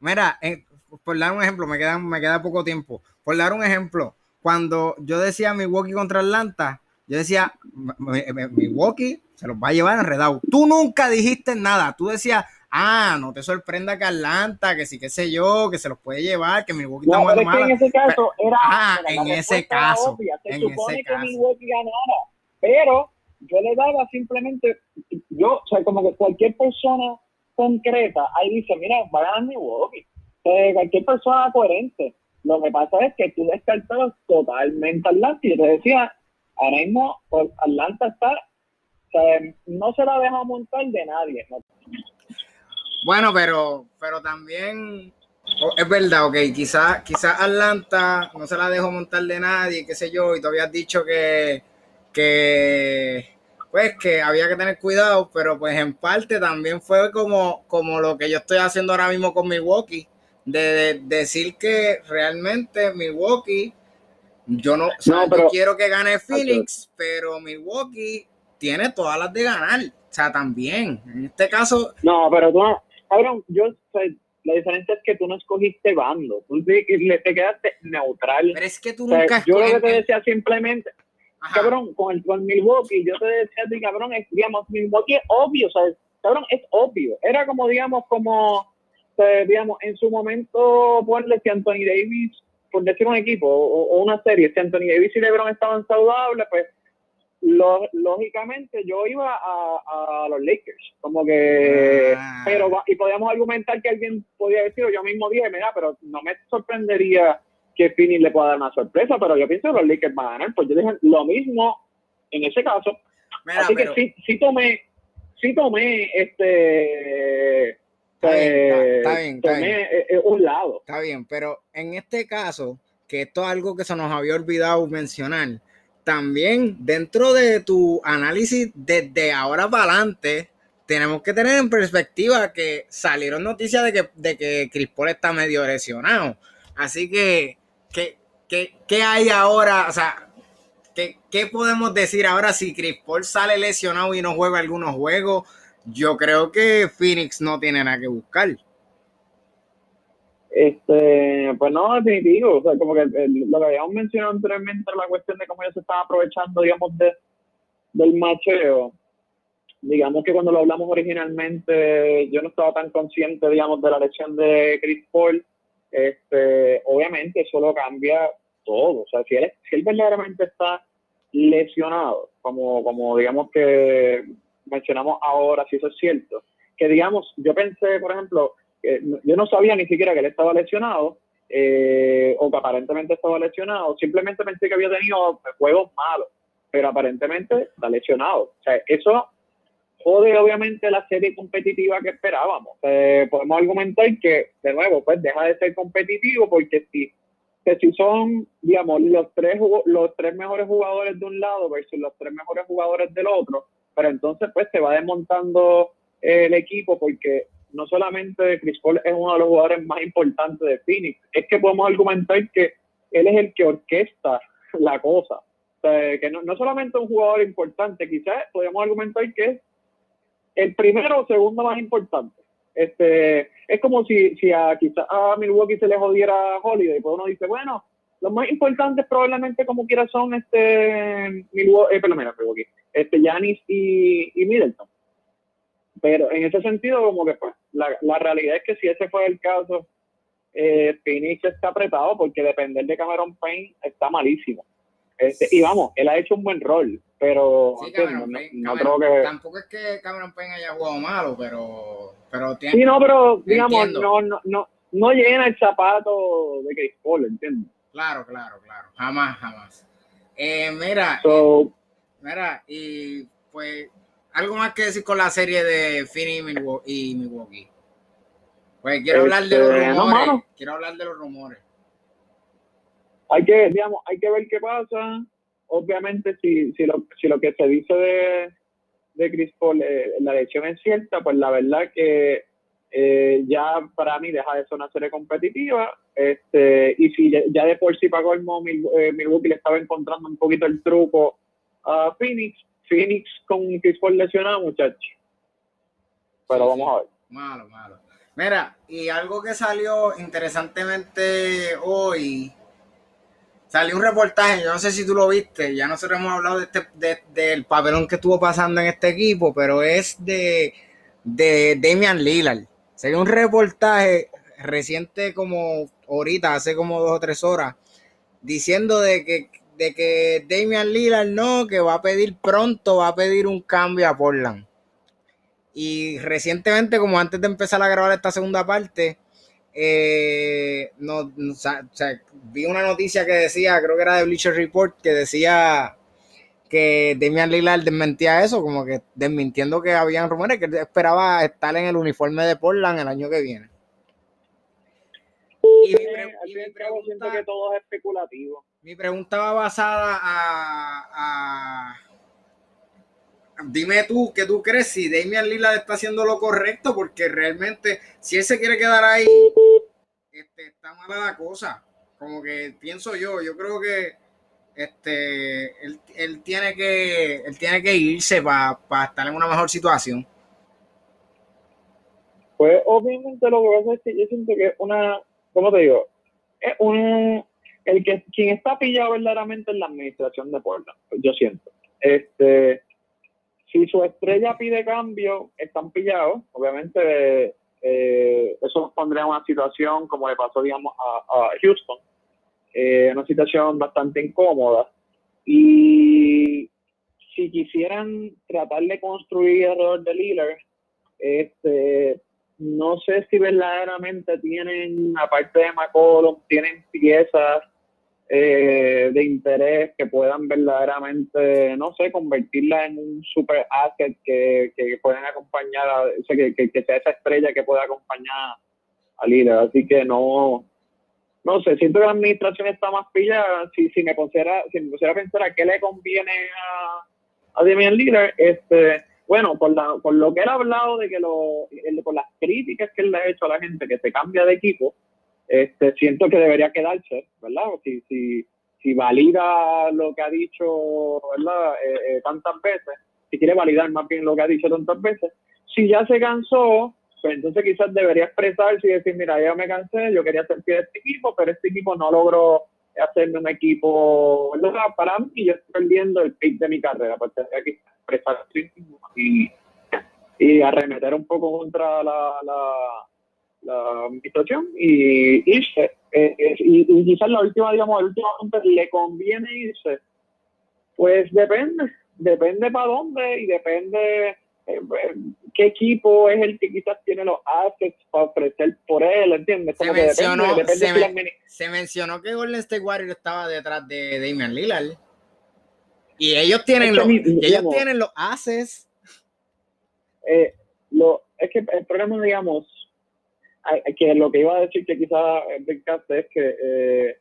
Mira, eh, por dar un ejemplo, me queda, me queda poco tiempo. Por dar un ejemplo, cuando yo decía Milwaukee contra Atlanta, yo decía, Milwaukee se los va a llevar enredado. Tú nunca dijiste nada, tú decías, ah, no te sorprenda que Atlanta, que sí, qué sé yo, que se los puede llevar, que Milwaukee no, está pero en ese caso era, ah, en ese caso, Se en supone ese que caso. Milwaukee ganara, pero yo le daba simplemente, yo, o sea, como que cualquier persona concreta, ahí dice, mira, va a ganar Milwaukee. Eh, cualquier persona coherente. Lo que pasa es que tú descartabas totalmente Atlanta y te decía, ahora mismo pues, Atlanta está no se la deja montar de nadie. Bueno, pero, pero también es verdad, ok, quizás quizá Atlanta no se la dejó montar de nadie, qué sé yo, y todavía has dicho que, que pues que había que tener cuidado, pero pues en parte también fue como, como lo que yo estoy haciendo ahora mismo con Milwaukee, de, decir que realmente Milwaukee, yo no, quiero que gane Phoenix, pero Milwaukee tiene todas las de ganar, o sea, también, en este caso... No, pero tú, cabrón, yo, la diferencia es que tú no escogiste bando, tú te, quedaste neutral. Pero es que tú nunca Yo lo que te decía simplemente, cabrón, con el con Milwaukee, yo te decía a ti, cabrón, es, digamos, Milwaukee es obvio, o sea, cabrón, es obvio. Era como, digamos, como, digamos, en su momento, ponle si Anthony Davis, por decir un equipo o, una serie, si Anthony Davis y LeBron estaban saludables, pues lógicamente yo iba a, los Lakers, como que, ah. pero, y podíamos argumentar que alguien podía decir, yo mismo dije, mira, pero no me sorprendería que Phoenix le pueda dar una sorpresa, pero yo pienso que los Lakers van a ganar, pues yo dije lo mismo en ese caso, así que sí, sí tomé, sí tomé este... Está bien, está bien, eh, eh, un lado. Está bien, pero en este caso, que esto es algo que se nos había olvidado mencionar, también dentro de tu análisis desde ahora para adelante, tenemos que tener en perspectiva que salieron noticias de que, de que Chris Paul está medio lesionado. Así que, ¿qué, qué, hay ahora? O sea, ¿qué, ¿qué, podemos decir ahora si Chris Paul sale lesionado y no juega algunos juegos? Yo creo que Phoenix no tiene nada que buscar. Este, pues no, definitivo, o sea, como que lo que habíamos mencionado anteriormente, la cuestión de cómo ellos se están aprovechando, digamos, de, del macheo. Digamos que cuando lo hablamos originalmente, yo no estaba tan consciente, digamos, de la lesión de Chris Paul. Este, obviamente eso lo cambia todo. O sea, si él, si él verdaderamente está lesionado, como, como digamos que mencionamos ahora, si eso es cierto, que digamos, yo pensé, por ejemplo, yo no sabía ni siquiera que él estaba lesionado eh, o que aparentemente estaba lesionado, simplemente pensé que había tenido juegos malos, pero aparentemente está lesionado. O sea, eso jode obviamente la serie competitiva que esperábamos. Eh, podemos argumentar que, de nuevo, pues deja de ser competitivo porque si, si son, digamos, los tres, los tres mejores jugadores de un lado versus los tres mejores jugadores del otro, pero entonces pues se va desmontando el equipo porque no solamente Chris Paul es uno de los jugadores más importantes de Phoenix, es que podemos argumentar que él es el que orquesta la cosa. Que no, no solamente un jugador importante, quizás podemos argumentar que es el primero o segundo más importante. Este, es como si, si a quizás a Milwaukee se le jodiera Holiday, pues uno dice, bueno, los más importantes probablemente como quiera son este Milwaukee, eh, perdón, Milwaukee, este Giannis y, y Middleton. Pero en ese sentido, como que pues, la, la realidad es que si ese fue el caso, eh, Phoenix está apretado porque depender de Cameron Payne está malísimo. Este, y vamos, él ha hecho un buen rol, pero no, creo que... Tampoco es que Cameron Payne haya jugado malo, pero... pero tiene, sí, no, pero digamos, no, no, no, no llena el zapato de Chris Paul, ¿entiendes? Claro, claro, claro. Jamás, jamás. Eh, mira, eh, mira, y pues algo más que decir con la serie de Finney y Milwaukee. Pues quiero hablar de los este, rumores. quiero hablar de los rumores. Hay que, digamos, hay que ver qué pasa. Obviamente, si, si, lo, si lo que se dice de, de Chris Paul, eh, la elección es cierta, pues la verdad que eh, ya para mí deja de ser una serie competitiva. Este, y si ya, de por sí pagó el eh, Milwaukee le estaba encontrando un poquito el truco a Phoenix, Phoenix con Chris Paul lesionado, muchachos. Pero vamos a ver. Malo, malo. Mira, y algo que salió interesantemente hoy, salió un reportaje, yo no sé si tú lo viste, ya nosotros hemos hablado de este, del papelón que estuvo pasando en este equipo, pero es de, de Damian Lillard. Sería un reportaje reciente como ahorita, hace como dos o tres horas, diciendo de que de que Damian Lillard no, que va a pedir pronto, va a pedir un cambio a Portland. Y recientemente, como antes de empezar a grabar esta segunda parte, eh, vi una noticia que decía, creo que era de Bleacher Report, que decía que Damian Lillard desmentía eso, como que desmintiendo que habían rumores que esperaba estar en el uniforme de Portland el año que viene. Y mi, pregunta, que todo es especulativo. Mi pregunta va basada a, Dime tú, ¿qué tú crees? Si Damian Lillard está haciendo lo correcto, porque realmente, si él se quiere quedar ahí, este, está mala la cosa. Como que pienso yo, yo creo que este, él, tiene que él tiene que irse para estar en una mejor situación. Pues obviamente lo que pasa es que yo siento que una, ¿cómo te digo? Es un, el que quien está pillado verdaderamente en la administración de Portland, yo siento. Este, si su estrella pide cambio, están pillados, obviamente eh, eso pondría en una situación como le pasó, digamos, a Houston, eh, una situación bastante incómoda. Y si quisieran tratar de construir alrededor de Lillard, este, no sé si verdaderamente tienen, aparte de McCollum, tienen piezas eh, de interés que puedan verdaderamente, no sé, convertirla en un super asset que, que puedan acompañar, a, que, que, sea esa estrella que pueda acompañar a Lillard. Así que no, no sé, siento que la administración está más pillada. Si, si me pusiera, si me pusiera a pensar a qué le conviene a, a Damian Lillard, este, bueno, por, la, por lo que él ha hablado de que lo, por las críticas que él le ha hecho a la gente que se cambia de equipo, este, siento que debería quedarse, ¿verdad? Si, si, si valida lo que ha dicho, ¿verdad? Eh, eh, tantas veces, si quiere validar más bien lo que ha dicho tantas veces, si ya se cansó, pues entonces quizás debería expresarse y decir, mira, ya me cansé, yo quería ser fiel de este equipo, pero este equipo no logró hacerme un equipo para mí yo estoy perdiendo el pick de mi carrera, pues tendría que expresarse y, y arremeter un poco contra la, la, la administración y irse. Eh, eh, y, quizás la última, digamos, el último le conviene irse. Pues depende, depende para dónde y depende eh, qué equipo es el que quizás tiene los assets para ofrecer por él, ¿entiendes? Se mencionó, se, mencionó, que Golden State Warriors estaba detrás de Damian Lillard. Y ellos tienen, los, ellos tienen los assets. Eh, lo, es que el problema, digamos, que lo que iba a decir que quizás es que eh,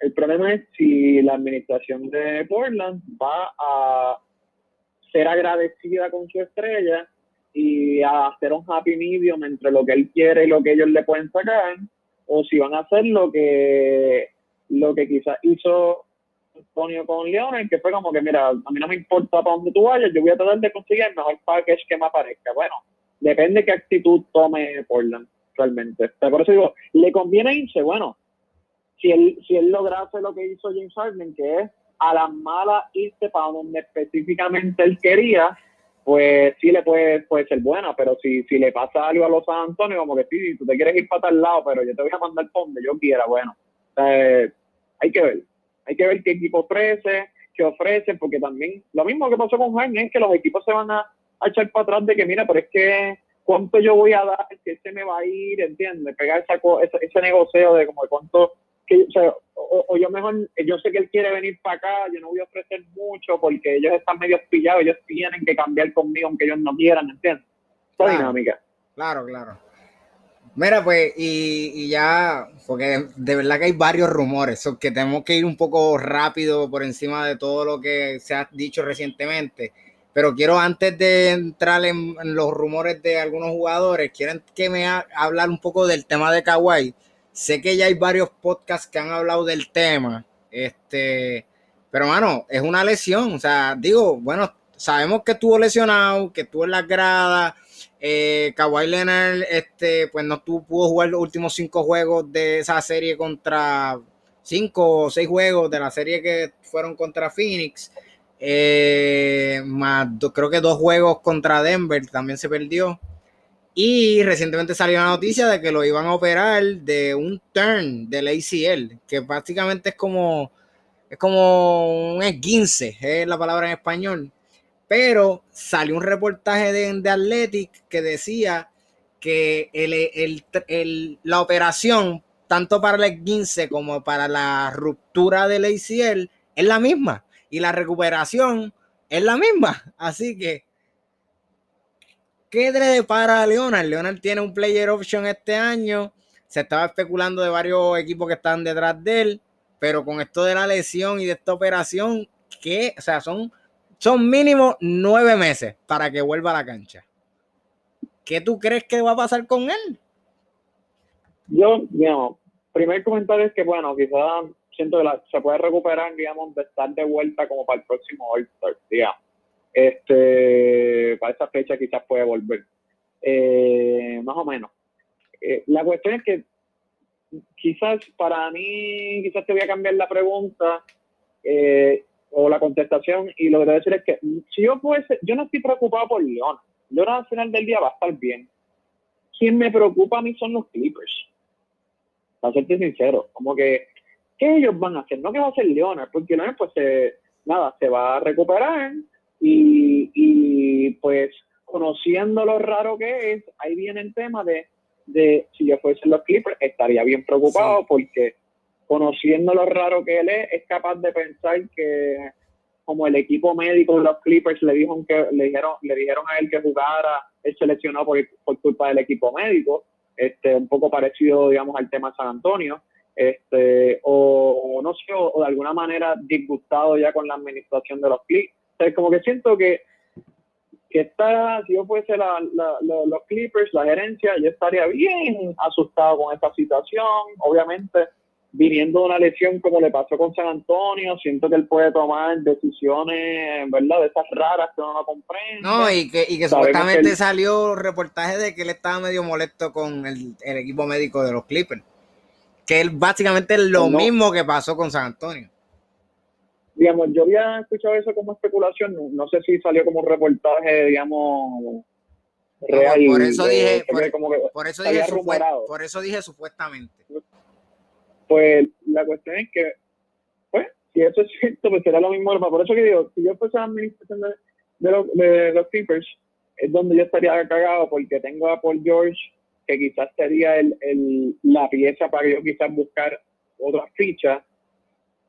el problema es si la administración de Portland va a ser agradecida con su estrella y hacer un happy medium entre lo que él quiere y lo que ellos le pueden sacar, o si van a hacer lo que, lo que quizás hizo Antonio con Leones, que fue como que, mira, a mí no me importa para dónde tú vayas, yo voy a tratar de conseguir el mejor package que me aparezca. Bueno, depende qué actitud tome Portland, realmente. por eso digo, ¿le conviene irse? Bueno, si él, si él lograse lo que hizo James Harden, que es a las malas irse para donde específicamente él quería, pues sí le puede, puede ser buena, pero si, si le pasa algo a los San Antonio, como que sí, tú te quieres ir para tal lado, pero yo te voy a mandar donde yo quiera, bueno, eh, hay que ver, hay que ver qué equipo ofrece, qué ofrece, porque también lo mismo que pasó con Jaime es que los equipos se van a, echar para atrás de que, mira, pero es que cuánto yo voy a dar, que se me va a ir, ¿entiendes? Pegar esa, ese, ese negocio de como de cuánto que, o, yo mejor, yo sé que él quiere venir para acá, yo no voy a ofrecer mucho porque ellos están medio pillados, ellos tienen que cambiar conmigo aunque ellos no quieran, ¿entiendes? Esa dinámica. Claro, claro. Mira, pues, y, ya, porque de, verdad que hay varios rumores, que tenemos que ir un poco rápido por encima de todo lo que se ha dicho recientemente. Pero quiero, antes de entrar en, los rumores de algunos jugadores, quieren que me hablar un poco del tema de Kawhi Sé que ya hay varios podcasts que han hablado del tema, este, pero mano, es una lesión, o sea, digo, bueno, sabemos que estuvo lesionado, que estuvo en las gradas, eh, Kawhi Leonard, este, pues no tuvo, pudo jugar los últimos cinco juegos de esa serie contra cinco o seis juegos de la serie que fueron contra Phoenix. Eh, más creo que dos juegos contra Denver también se perdió. Y recientemente salió la noticia de que lo iban a operar de un turn del ACL, que prácticamente es como, es como un esguince, es la palabra en español. Pero salió un reportaje de, de Athletic que decía que el, la operación, tanto para el esguince como para la ruptura del ACL, es la misma. Y la recuperación es la misma. Así que, ¿qué le depara a Leonard? Leonard tiene un player option este año. Se estaba especulando de varios equipos que están detrás de él, pero con esto de la lesión y de esta operación, que, o sea, son, son mínimo nueve meses para que vuelva a la cancha. ¿Qué tú crees que va a pasar con él? Yo, digamos, primer comentario es que, bueno, quizás siento que se puede recuperar, digamos, de estar de vuelta como para el próximo All-Star, digamos. Este, para esa fecha quizás puede volver. Eh, más o menos. Eh, la cuestión es que quizás para mí, quizás te voy a cambiar la pregunta eh, o la contestación y lo que te voy a decir es que si yo fuese, yo no estoy preocupado por León. León al final del día va a estar bien. Quien me preocupa a mí son los Clippers. Para serte sincero, como que ¿qué ellos van a hacer? No que va a hacer Leonard, porque Leonard pues se, nada, se va a recuperar y, y pues conociendo lo raro que es, ahí viene el tema de, de si yo fuese los Clippers, estaría bien preocupado porque conociendo lo raro que él es, es capaz de pensar que como el equipo médico de los Clippers le dijo que le dijeron le dijeron a él que jugara, él seleccionó por, por culpa del equipo médico, este un poco parecido digamos al tema de San Antonio este, o, no sé, o, de alguna manera disgustado ya con la administración de los Clippers. O como que siento que, que está, si yo fuese la, los Clippers, la gerencia, yo estaría bien asustado con esta situación. Obviamente, viniendo de una lesión como le pasó con San Antonio, siento que él puede tomar decisiones, ¿verdad? De esas raras que uno no comprende. No, y que, y que supuestamente salió reportaje de que él estaba medio molesto con el, el equipo médico de los Clippers que él básicamente es lo mismo que pasó con San Antonio. Digamos, yo había escuchado eso como especulación, no, sé si salió como un reportaje, digamos, real. por eso dije, por, eso dije por eso dije supuestamente. Pues la cuestión es que, pues, si eso es cierto, pues será lo mismo. Por eso que digo, si yo fuese la administración de, los, de Clippers, es donde yo estaría cagado porque tengo a Paul George que quizás sería el, el, la pieza para yo quizás buscar otra ficha.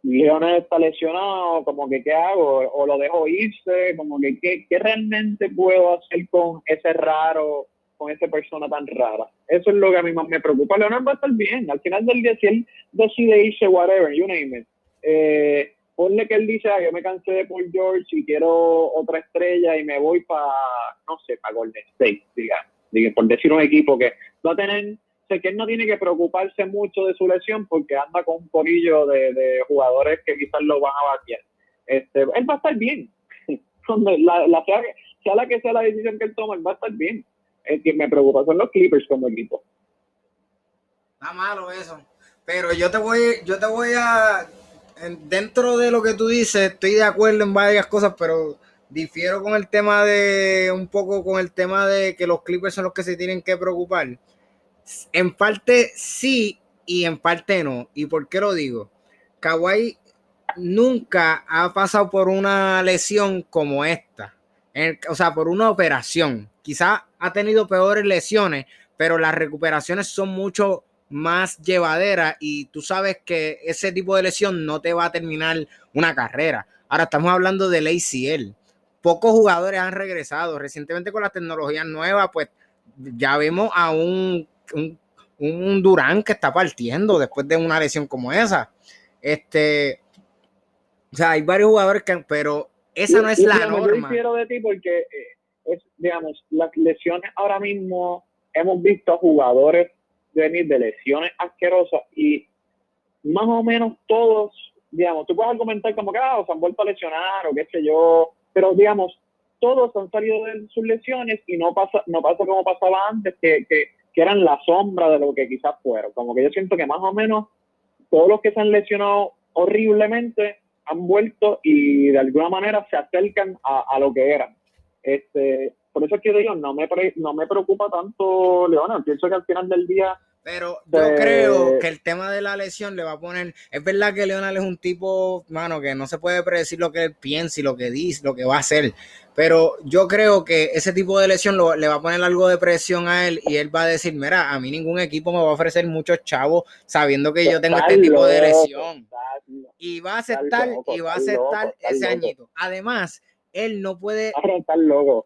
Leonel está lesionado, como que qué hago, o lo dejo irse, como que qué, qué realmente puedo hacer con ese raro, con esa persona tan rara. Eso es lo que a mí más me preocupa. Leonel va a estar bien, al final del día, si él decide irse, whatever, you name it, eh, ponle que él dice, ah, yo me cansé de Paul George y quiero otra estrella y me voy para, no sé, para Golden State, digamos por decir un equipo que va a tener, sé que él no tiene que preocuparse mucho de su lesión porque anda con un porillo de, jugadores que quizás lo van a batir. Este, él va a estar bien. la, la, sea, sea la que sea la decisión que él toma, él va a estar bien. El que me preocupa son los Clippers como equipo. Está malo eso. Pero yo te voy, yo te voy a, dentro de lo que tú dices, estoy de acuerdo en varias cosas, pero difiero con el tema de un poco con el tema de que los Clippers son los que se tienen que preocupar. En parte sí y en parte no. ¿Y por qué lo digo? Kawhi nunca ha pasado por una lesión como esta. o sea, por una operación. Quizá ha tenido peores lesiones, pero las recuperaciones son mucho más llevaderas y tú sabes que ese tipo de lesión no te va a terminar una carrera. Ahora estamos hablando del ACL pocos jugadores han regresado. Recientemente con las tecnologías nuevas, pues ya vemos a un, un, Durán que está partiendo después de una lesión como esa. Este, o sea, hay varios jugadores que, pero esa no es la norma. Yo de ti porque, eh, es, digamos, las lesiones ahora mismo hemos visto jugadores venir de lesiones asquerosas y más o menos todos, digamos, tú puedes argumentar como que ah, se han vuelto a lesionar o qué sé yo, pero digamos, todos han salido de sus lesiones y no pasa, no pasa como pasaba antes, que, que, eran la sombra de lo que quizás fueron. Como que yo siento que más o menos todos los que se han lesionado horriblemente han vuelto y de alguna manera se acercan a, lo que eran. Este, por eso es que digo, no me, no me preocupa tanto Leona. Pienso que al final del día pero yo creo que el tema de la lesión le va a poner. Es verdad que Leonel es un tipo, mano, que no se puede predecir lo que él piensa y lo que dice, lo que va a hacer. Pero yo creo que ese tipo de lesión le va a poner algo de presión a él y él va a decir: Mira, a mí ningún equipo me va a ofrecer muchos chavos sabiendo que yo tengo este tipo de lesión. Y va a aceptar, y va a aceptar ese añito. Además, él no puede,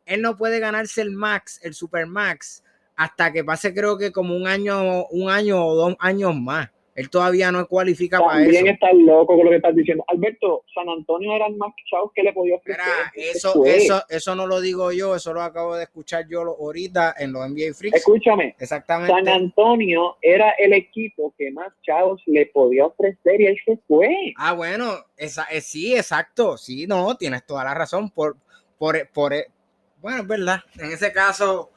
él no puede ganarse el max, el super max, hasta que pase creo que como un año, un año o dos años más. Él todavía no cualifica para eso. También estás loco con lo que estás diciendo. Alberto, San Antonio era el más chavos que le podía ofrecer. eso, eso, eso no lo digo yo, eso lo acabo de escuchar yo ahorita en los NBA Freaks. Escúchame. Exactamente. San Antonio era el equipo que más chavos le podía ofrecer y él se fue. Ah, bueno, esa, eh, sí, exacto. Sí, no, tienes toda la razón. Por, por, por, bueno, es verdad. En ese caso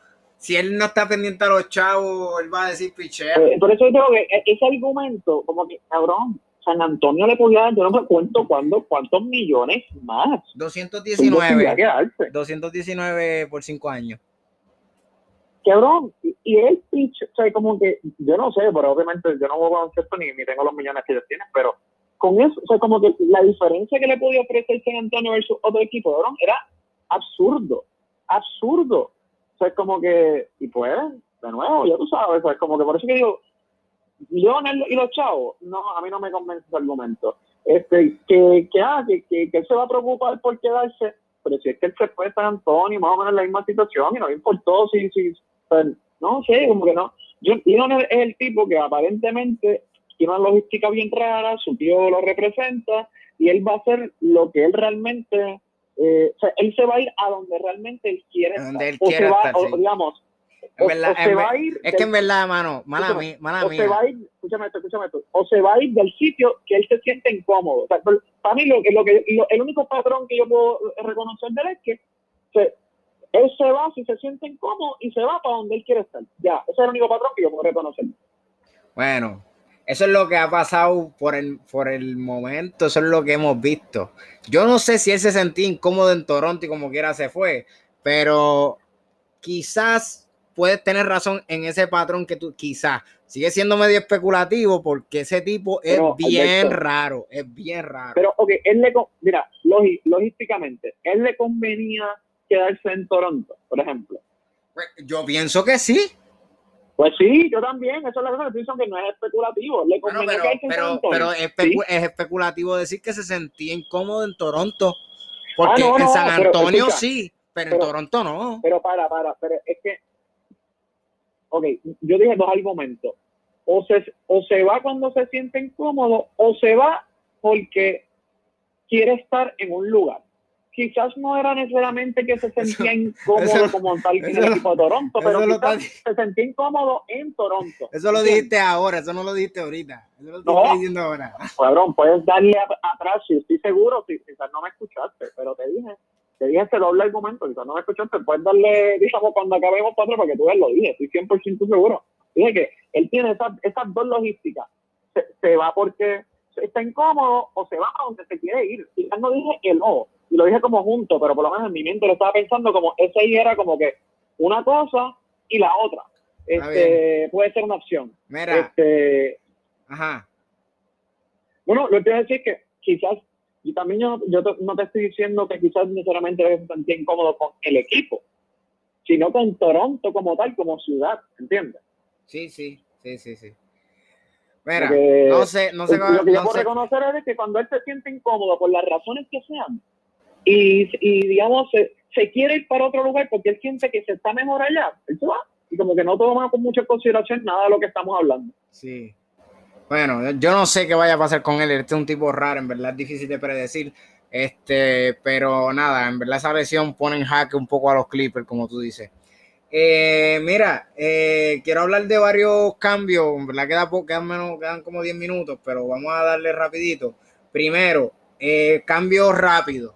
si él no está pendiente a los chavos, él va a decir pichea. Eh, por eso yo creo que e-, ese argumento, como que, cabrón, San Antonio le podía dar, yo no me cuento cuándo, cuántos millones más. 219. 219 por cinco años. Cabrón, y, él picha, o sea, como que, yo no sé, pero obviamente yo no voy a esto ni, ni tengo los millones que ellos tienen, pero con eso, o sea, como que la diferencia que le podía ofrecer San Antonio versus otro equipo, cabrón, era absurdo, absurdo. O sea, es como que, y pues, de nuevo, ya tú sabes, es como que por eso que digo, Lionel y los chavos, no, a mí no me convence ese argumento. Este, que, que, ah, que, que, él se va a preocupar por quedarse, pero si es que él se fue a San Antonio, más o menos en la misma situación, y no le importó si, si, pues, no sé, como que no. Yo, Lionel es el tipo que aparentemente tiene una logística bien rara, su tío lo representa, y él va a hacer lo que él realmente eh, o sea, él se va a ir a donde realmente él quiere donde Él o quiere se va, estar, o, digamos, o, se va a ir es que en verdad, mano, mala, mía, mala o se va a ir, escúchame esto, escúchame esto, o se va a ir del sitio que él se siente incómodo. O sea, para mí, lo, lo que, el único patrón que yo puedo reconocer de él es que se, él se va si se siente incómodo y se va para donde él quiere estar. Ya, ese es el único patrón que yo puedo reconocer. Bueno, eso es lo que ha pasado por el, por el momento, eso es lo que hemos visto. Yo no sé si él se sentía incómodo en Toronto y como quiera se fue, pero quizás puedes tener razón en ese patrón que tú, quizás, sigue siendo medio especulativo porque ese tipo es bien raro, es bien raro. Pero, ok, él le, mira, logísticamente, él le convenía quedarse en Toronto, por ejemplo. Pues, yo pienso que sí. Pues sí, yo también, eso es la cosa que dicen que no es especulativo. Le pero, pero, pero es, especulativo decir que se sentía incómodo en Toronto, porque ah, en San Antonio sí, pero, en Toronto no. Pero para, para, pero es que, ok, yo dije dos argumentos. O se, o se va cuando se siente incómodo, o se va porque quiere estar en un lugar quizás no era necesariamente que se sentía incómodo como tal en el equipo de Toronto, pero quizás se sentía incómodo en Toronto. Eso lo dijiste ahora, eso no lo dijiste ahorita. Eso lo no, estoy diciendo ahora. Cabrón, puedes darle atrás, si estoy seguro, si quizás no me escuchaste, pero te dije, te dije ese doble argumento, quizás no me escuchaste, puedes darle, digamos, cuando acabemos cuatro para que tú veas lo dije, estoy 100% seguro. Dije que él tiene esas, esas dos logísticas. Se, se va porque está incómodo o se va a donde se quiere ir. Quizás no dije que no, y lo dije como junto, pero por lo menos en mi mente lo estaba pensando como ese era como que una cosa y la otra. Este, puede ser una opción. Mira. Este, Ajá. Bueno, lo que quiero decir es que quizás, y también yo, yo no te estoy diciendo que quizás necesariamente debes sentir incómodo con el equipo, sino con Toronto como tal, como ciudad, ¿entiendes? Sí, sí, sí, sí, sí. Mira, no sé, no sé. Lo que yo puedo reconocer es que cuando él se siente incómodo por las razones que sean, y, digamos, se, se, quiere ir para otro lugar porque él siente que se está mejor allá, él se va. Y como que no toma con mucha consideración nada de lo que estamos hablando. Sí. Bueno, yo no sé qué vaya a pasar con él. Este es un tipo raro, en verdad es difícil de predecir. Este, pero nada, en verdad esa lesión pone en jaque un poco a los Clippers, como tú dices. Eh, mira, eh, quiero hablar de varios cambios, en verdad queda poco, quedan, menos, quedan como 10 minutos, pero vamos a darle rapidito. Primero, eh, cambio rápido.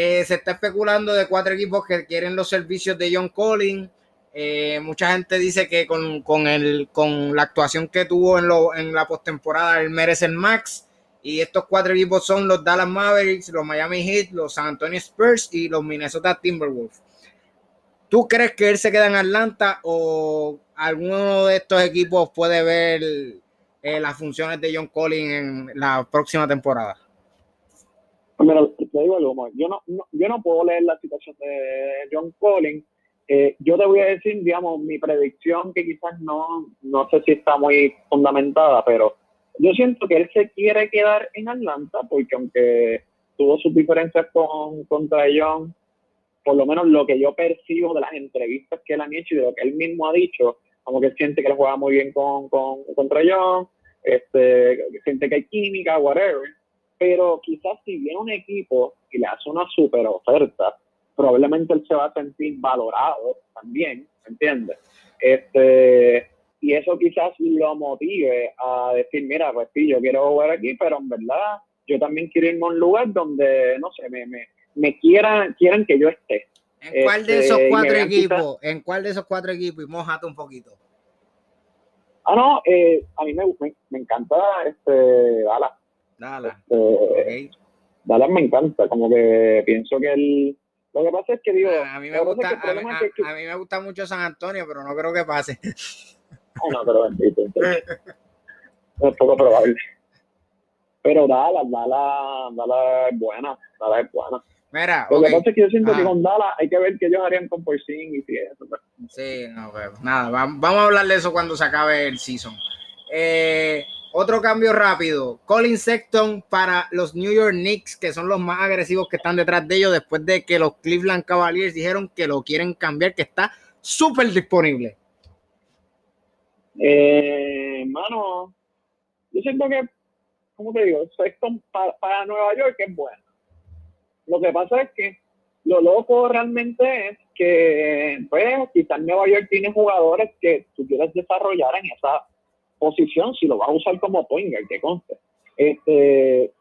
Eh, se está especulando de cuatro equipos que quieren los servicios de John Collins. Eh, mucha gente dice que con, con, el, con la actuación que tuvo en, lo, en la postemporada, él merece el max. Y estos cuatro equipos son los Dallas Mavericks, los Miami Heat, los San Antonio Spurs y los Minnesota Timberwolves. ¿Tú crees que él se queda en Atlanta o alguno de estos equipos puede ver eh, las funciones de John Collins en la próxima temporada? Pero te digo algo, yo no, yo no puedo leer la situación de John Collins. Eh, yo te voy a decir, digamos, mi predicción que quizás no, no sé si está muy fundamentada, pero yo siento que él se quiere quedar en Atlanta porque aunque tuvo sus diferencias con, contra John, por lo menos lo que yo percibo de las entrevistas que él han hecho y de lo que él mismo ha dicho, como que siente que él juega muy bien con, con, contra John, este, siente que hay química, whatever, pero quizás si viene un equipo y le hace una super oferta, probablemente él se va a sentir valorado también, ¿entiendes? Este, y eso quizás lo motive a decir, mira, pues sí, yo quiero jugar aquí, pero en verdad yo también quiero irme a un lugar donde, no sé, me, me, me quieran, quieran que yo esté. ¿En cuál de esos este, cuatro equipos? ¿En cuál de esos cuatro equipos? Y mojate un poquito. Ah, no, eh, a mí me, me, encanta este Dallas. Dallas. Este, Dallas me encanta, como que pienso que él... Lo que pasa es que digo... A mí me, gusta, a, mí me gusta mucho San Antonio, pero no creo que pase. no, pero bendito. es poco probable. Pero Dallas, Dallas, Dallas es buena, Dallas es buena. Mira, Lo que pasa es que yo siento que con Dallas hay que ver qué ellos harían con Porzingis y eso. Pues. Sí, no, pero pues, nada, vamos a hablar de eso cuando se acabe el season. Eh, otro cambio rápido. Colin Sexton para los New York Knicks, que son los más agresivos que están detrás de ellos, después de que los Cleveland Cavaliers dijeron que lo quieren cambiar, que está súper disponible. Eh, yo siento que, ¿cómo te digo? Sexton para, Nueva York es bueno. Lo que pasa es que lo loco realmente es que, pues, quizás Nueva York tiene jugadores que tú quieres desarrollar en esa posición si lo vas a usar como point que conste. Este,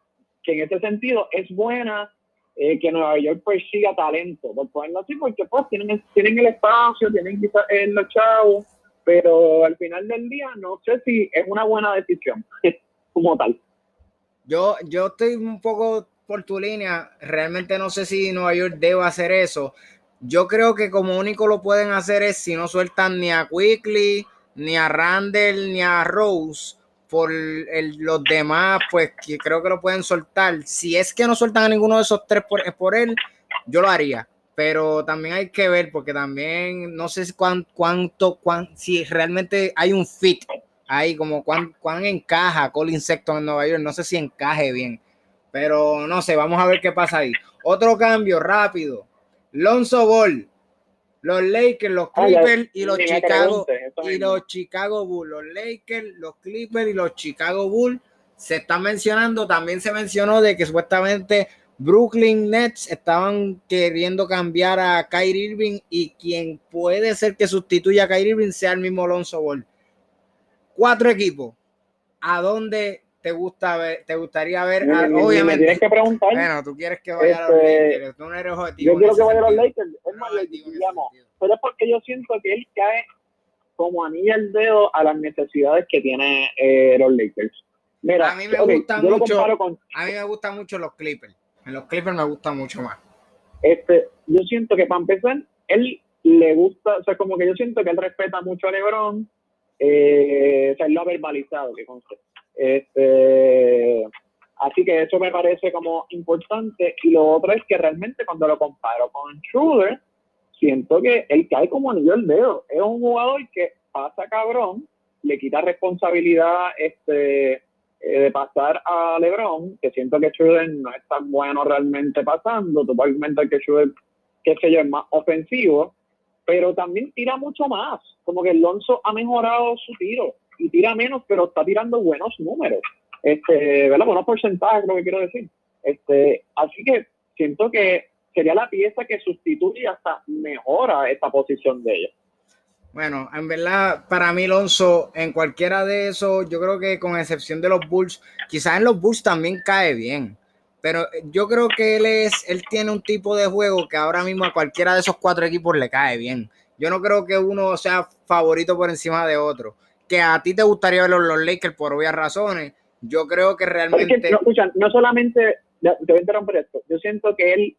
que en ese sentido es buena eh, que Nueva York persiga talento, por ponerlo así, porque pues tienen, tienen el espacio, tienen quizás los chavos, pero al final del día no sé si es una buena decisión como tal. Yo, yo estoy un poco por tu línea, realmente no sé si Nueva York debe hacer eso. Yo creo que como único lo pueden hacer es si no sueltan ni a Quickly, ni a Randall, ni a Rose. Por los demás, pues que creo que lo pueden soltar. Si es que no sueltan a ninguno de esos tres por, por él, yo lo haría pero también hay que ver porque también no sé cuánto, cuánto, si realmente hay un fit ahí, como cuán, cuán encaja Colin Sexton en Nueva York, no sé si encaje bien, pero no sé, vamos a ver qué pasa ahí. Otro cambio rápido, Lonzo Ball, los Lakers, los Clippers y los Chicago y los Chicago Bulls, los Lakers, los Clippers y los Chicago Bulls se están mencionando, también se mencionó de que supuestamente Brooklyn Nets estaban queriendo cambiar a Kyrie Irving y quien puede ser que sustituya a Kyrie Irving sea el mismo Alonso Ball. Cuatro equipos. ¿A dónde te gusta ver, te gustaría ver? obviamente. Me tienes que preguntar. Bueno, tú quieres que vaya a los este, Lakers. Tú no eres objetivo. Yo quiero que vaya a los Lakers. Es más, digamos, pero es porque yo siento que él cae como anilla el dedo a las necesidades que tiene eh, los Lakers. Mira, a mí me gusta mucho. A mí me gustan mucho los Clippers. En los Clippers me gusta mucho más. Este, yo siento que para empezar, él le gusta, o sea, como que yo siento que él respeta mucho a LeBron, eh, o sea, él lo ha verbalizado, que Este, así que eso me parece como importante. Y lo otro es que realmente cuando lo comparo con Schroeder, siento que él cae como anillo el dedo. Es un jugador que pasa cabrón, le quita responsabilidad este eh, de pasar a LeBron, que siento que Schroeder no es tan bueno realmente pasando, totalmente que Schroeder, qué sé yo, es más ofensivo, pero también tira mucho más, como que Alonso ha mejorado su tiro y tira menos, pero está tirando buenos números, este, ¿verdad? Buenos porcentajes, lo que quiero decir. Este, así que siento que sería la pieza que sustituye y hasta mejora esta posición de ella. Bueno, en verdad, para mí, Alonso, en cualquiera de esos, yo creo que con excepción de los Bulls, quizás en los Bulls también cae bien. Pero yo creo que él es, él tiene un tipo de juego que ahora mismo a cualquiera de esos cuatro equipos le cae bien. Yo no creo que uno sea favorito por encima de otro. Que a ti te gustaría ver los Lakers por obvias razones. Yo creo que realmente. no, escuchan, no solamente. Te voy a interrumpir esto. Yo siento que él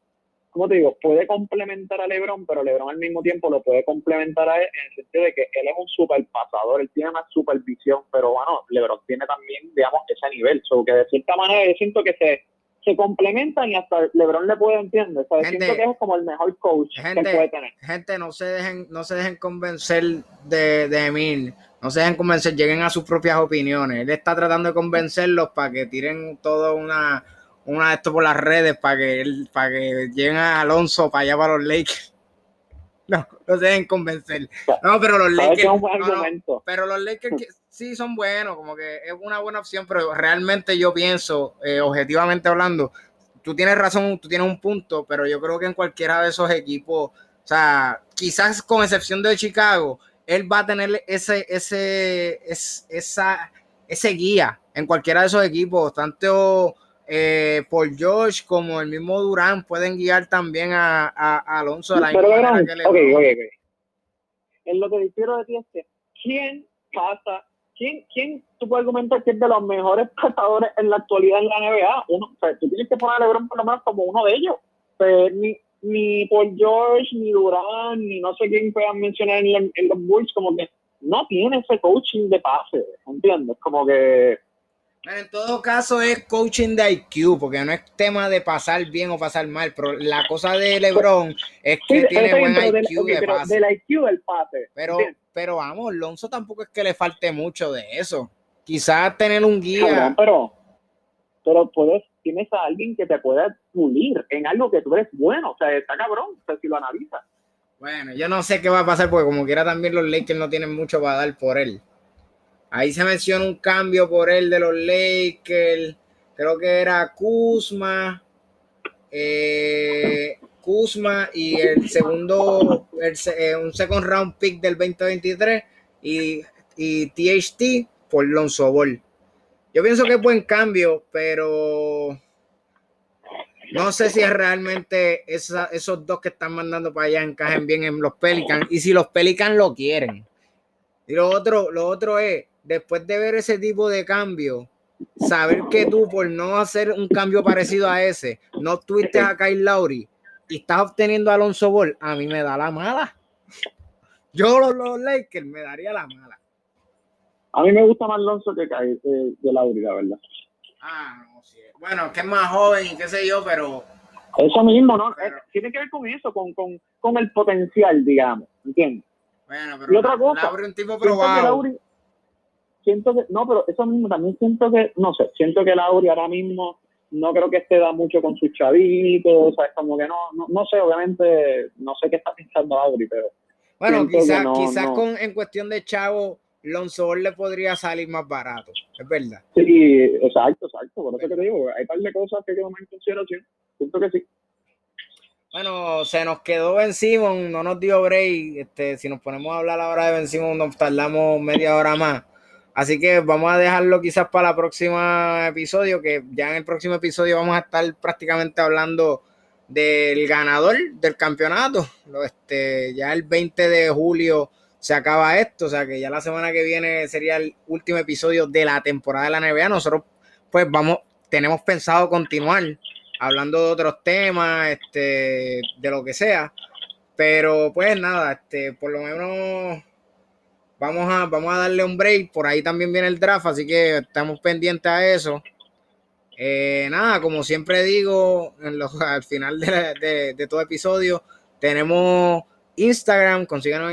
como te digo, puede complementar a LeBron, pero LeBron al mismo tiempo lo puede complementar a él en el sentido de que él es un super pasador, él tiene una supervisión, pero bueno, LeBron tiene también, digamos, ese nivel. So que de cierta manera yo siento que se, se complementan y hasta LeBron le puede entender. O sea, siento que es como el mejor coach que puede tener. Gente, no se dejen, no se dejen convencer de, de Emil. No se dejen convencer, lleguen a sus propias opiniones. Él está tratando de convencerlos para que tiren toda una una de esto por las redes para que, para que lleguen a Alonso para allá para los Lakers. No, no se deben convencer. No, pero los Lakers. pero los Lakers sí son buenos, como que es una buena opción, pero realmente yo pienso, eh, objetivamente hablando, tú tienes razón, tú tienes un punto, pero yo creo que en cualquiera de esos equipos, o sea, quizás con excepción de Chicago, él va a tener ese, ese, esa, ese guía en cualquiera de esos equipos, tanto eh, por George como el mismo Durán pueden guiar también a, Alonso de la Pero verán, okay, okay, okay. En lo que difiero de ti es que ¿quién pasa? ¿Quién, ¿Quién tú puedes argumentar que es de los mejores pasadores en la actualidad en la NBA? Uno, o sea, tú tienes que poner a LeBron por lo menos como uno de ellos. Pero ni, ni Paul George, ni Durán, ni no sé quién puedan mencionar en, en los Bulls, como que no tiene ese coaching de pase, ¿entiendes? Como que en todo caso es coaching de IQ, porque no es tema de pasar bien o pasar mal, pero la cosa de LeBron es que tiene buen IQ de pase. Del IQ del pase. Pero, pero vamos, Lonzo tampoco es que le falte mucho de eso. Quizás tener un guía. pero, pero puedes, tienes a alguien que te pueda pulir en algo que tú eres bueno. O sea, está cabrón, o sea, si lo analizas. Bueno, yo no sé qué va a pasar, porque como quiera también los Lakers no tienen mucho para dar por él. Ahí se menciona un cambio por él de los Lakers. Creo que era Kuzma. Eh, Kuzma y el segundo, eh, un second round pick del 2023 y, y THT por Lonzo Ball. Yo pienso que es buen cambio, pero no sé si es realmente esos dos que están mandando para allá encajen bien en los Pelicans y si los Pelicans lo quieren. Y lo otro, lo otro es, después de ver ese tipo de cambio, saber que tú por no hacer un cambio parecido a ese, no tuviste a Kyle Lowry y estás obteniendo a Alonso Ball, a mí me da la mala. Yo los, los Lakers me daría la mala. A mí me gusta más Alonso que Kyle, eh, Lowry, la verdad. Ah, no, sí. Bueno, que es más joven y qué sé yo, pero... Eso mismo, ¿no? tiene que ver con eso, con, con, con el potencial, digamos, ¿entiendes? Bueno, pero y otra cosa, un tipo probado siento que, no, pero eso mismo también siento que, no sé, siento que Lauri ahora mismo no creo que esté da mucho con sus chavitos, o sea, es como que no, no, no sé, obviamente, no sé qué está pensando Lauri, pero. Bueno, quizás quizás con, en cuestión de chavo, Lonzo le podría salir más barato, es verdad. Sí, exacto, exacto, por eso que te digo, hay par de cosas que hay que tomar en consideración, siento que sí. Bueno, se nos quedó Ben Simon, no nos dio break. Este, si nos ponemos a hablar ahora de Ben Simon, nos tardamos media hora más. Así que vamos a dejarlo quizás para el próximo episodio, que ya en el próximo episodio vamos a estar prácticamente hablando del ganador del campeonato. Este, ya el 20 de julio se acaba esto, o sea que ya la semana que viene sería el último episodio de la temporada de la NBA. Nosotros pues vamos, tenemos pensado continuar hablando de otros temas, este, de lo que sea. Pero pues nada, este, por lo menos Vamos a, vamos a darle un break. Por ahí también viene el draft, así que estamos pendientes a eso. Eh, nada, como siempre digo, en al final de, todo episodio, tenemos Instagram, consíganos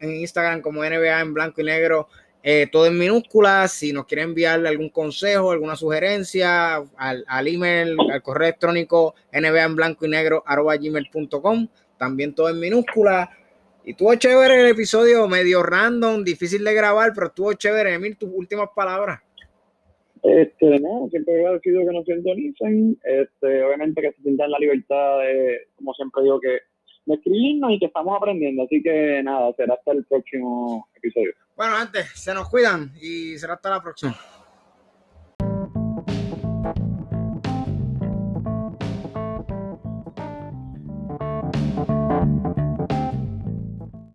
en, Instagram como NBA en blanco y negro, eh, todo en minúsculas. Si nos quieren enviarle algún consejo, alguna sugerencia, al, al email, al correo electrónico NBA en blanco y negro arroba gmail.com, también todo en minúsculas. Y estuvo chévere el episodio, medio random, difícil de grabar, pero estuvo chévere. Emil, tus últimas palabras. Este, no, siempre he agradecido que nos sintonicen. Este, obviamente que se sientan la libertad de, como siempre digo, que de escribirnos y que estamos aprendiendo. Así que nada, será hasta el próximo episodio. Bueno, antes, se nos cuidan y será hasta la próxima.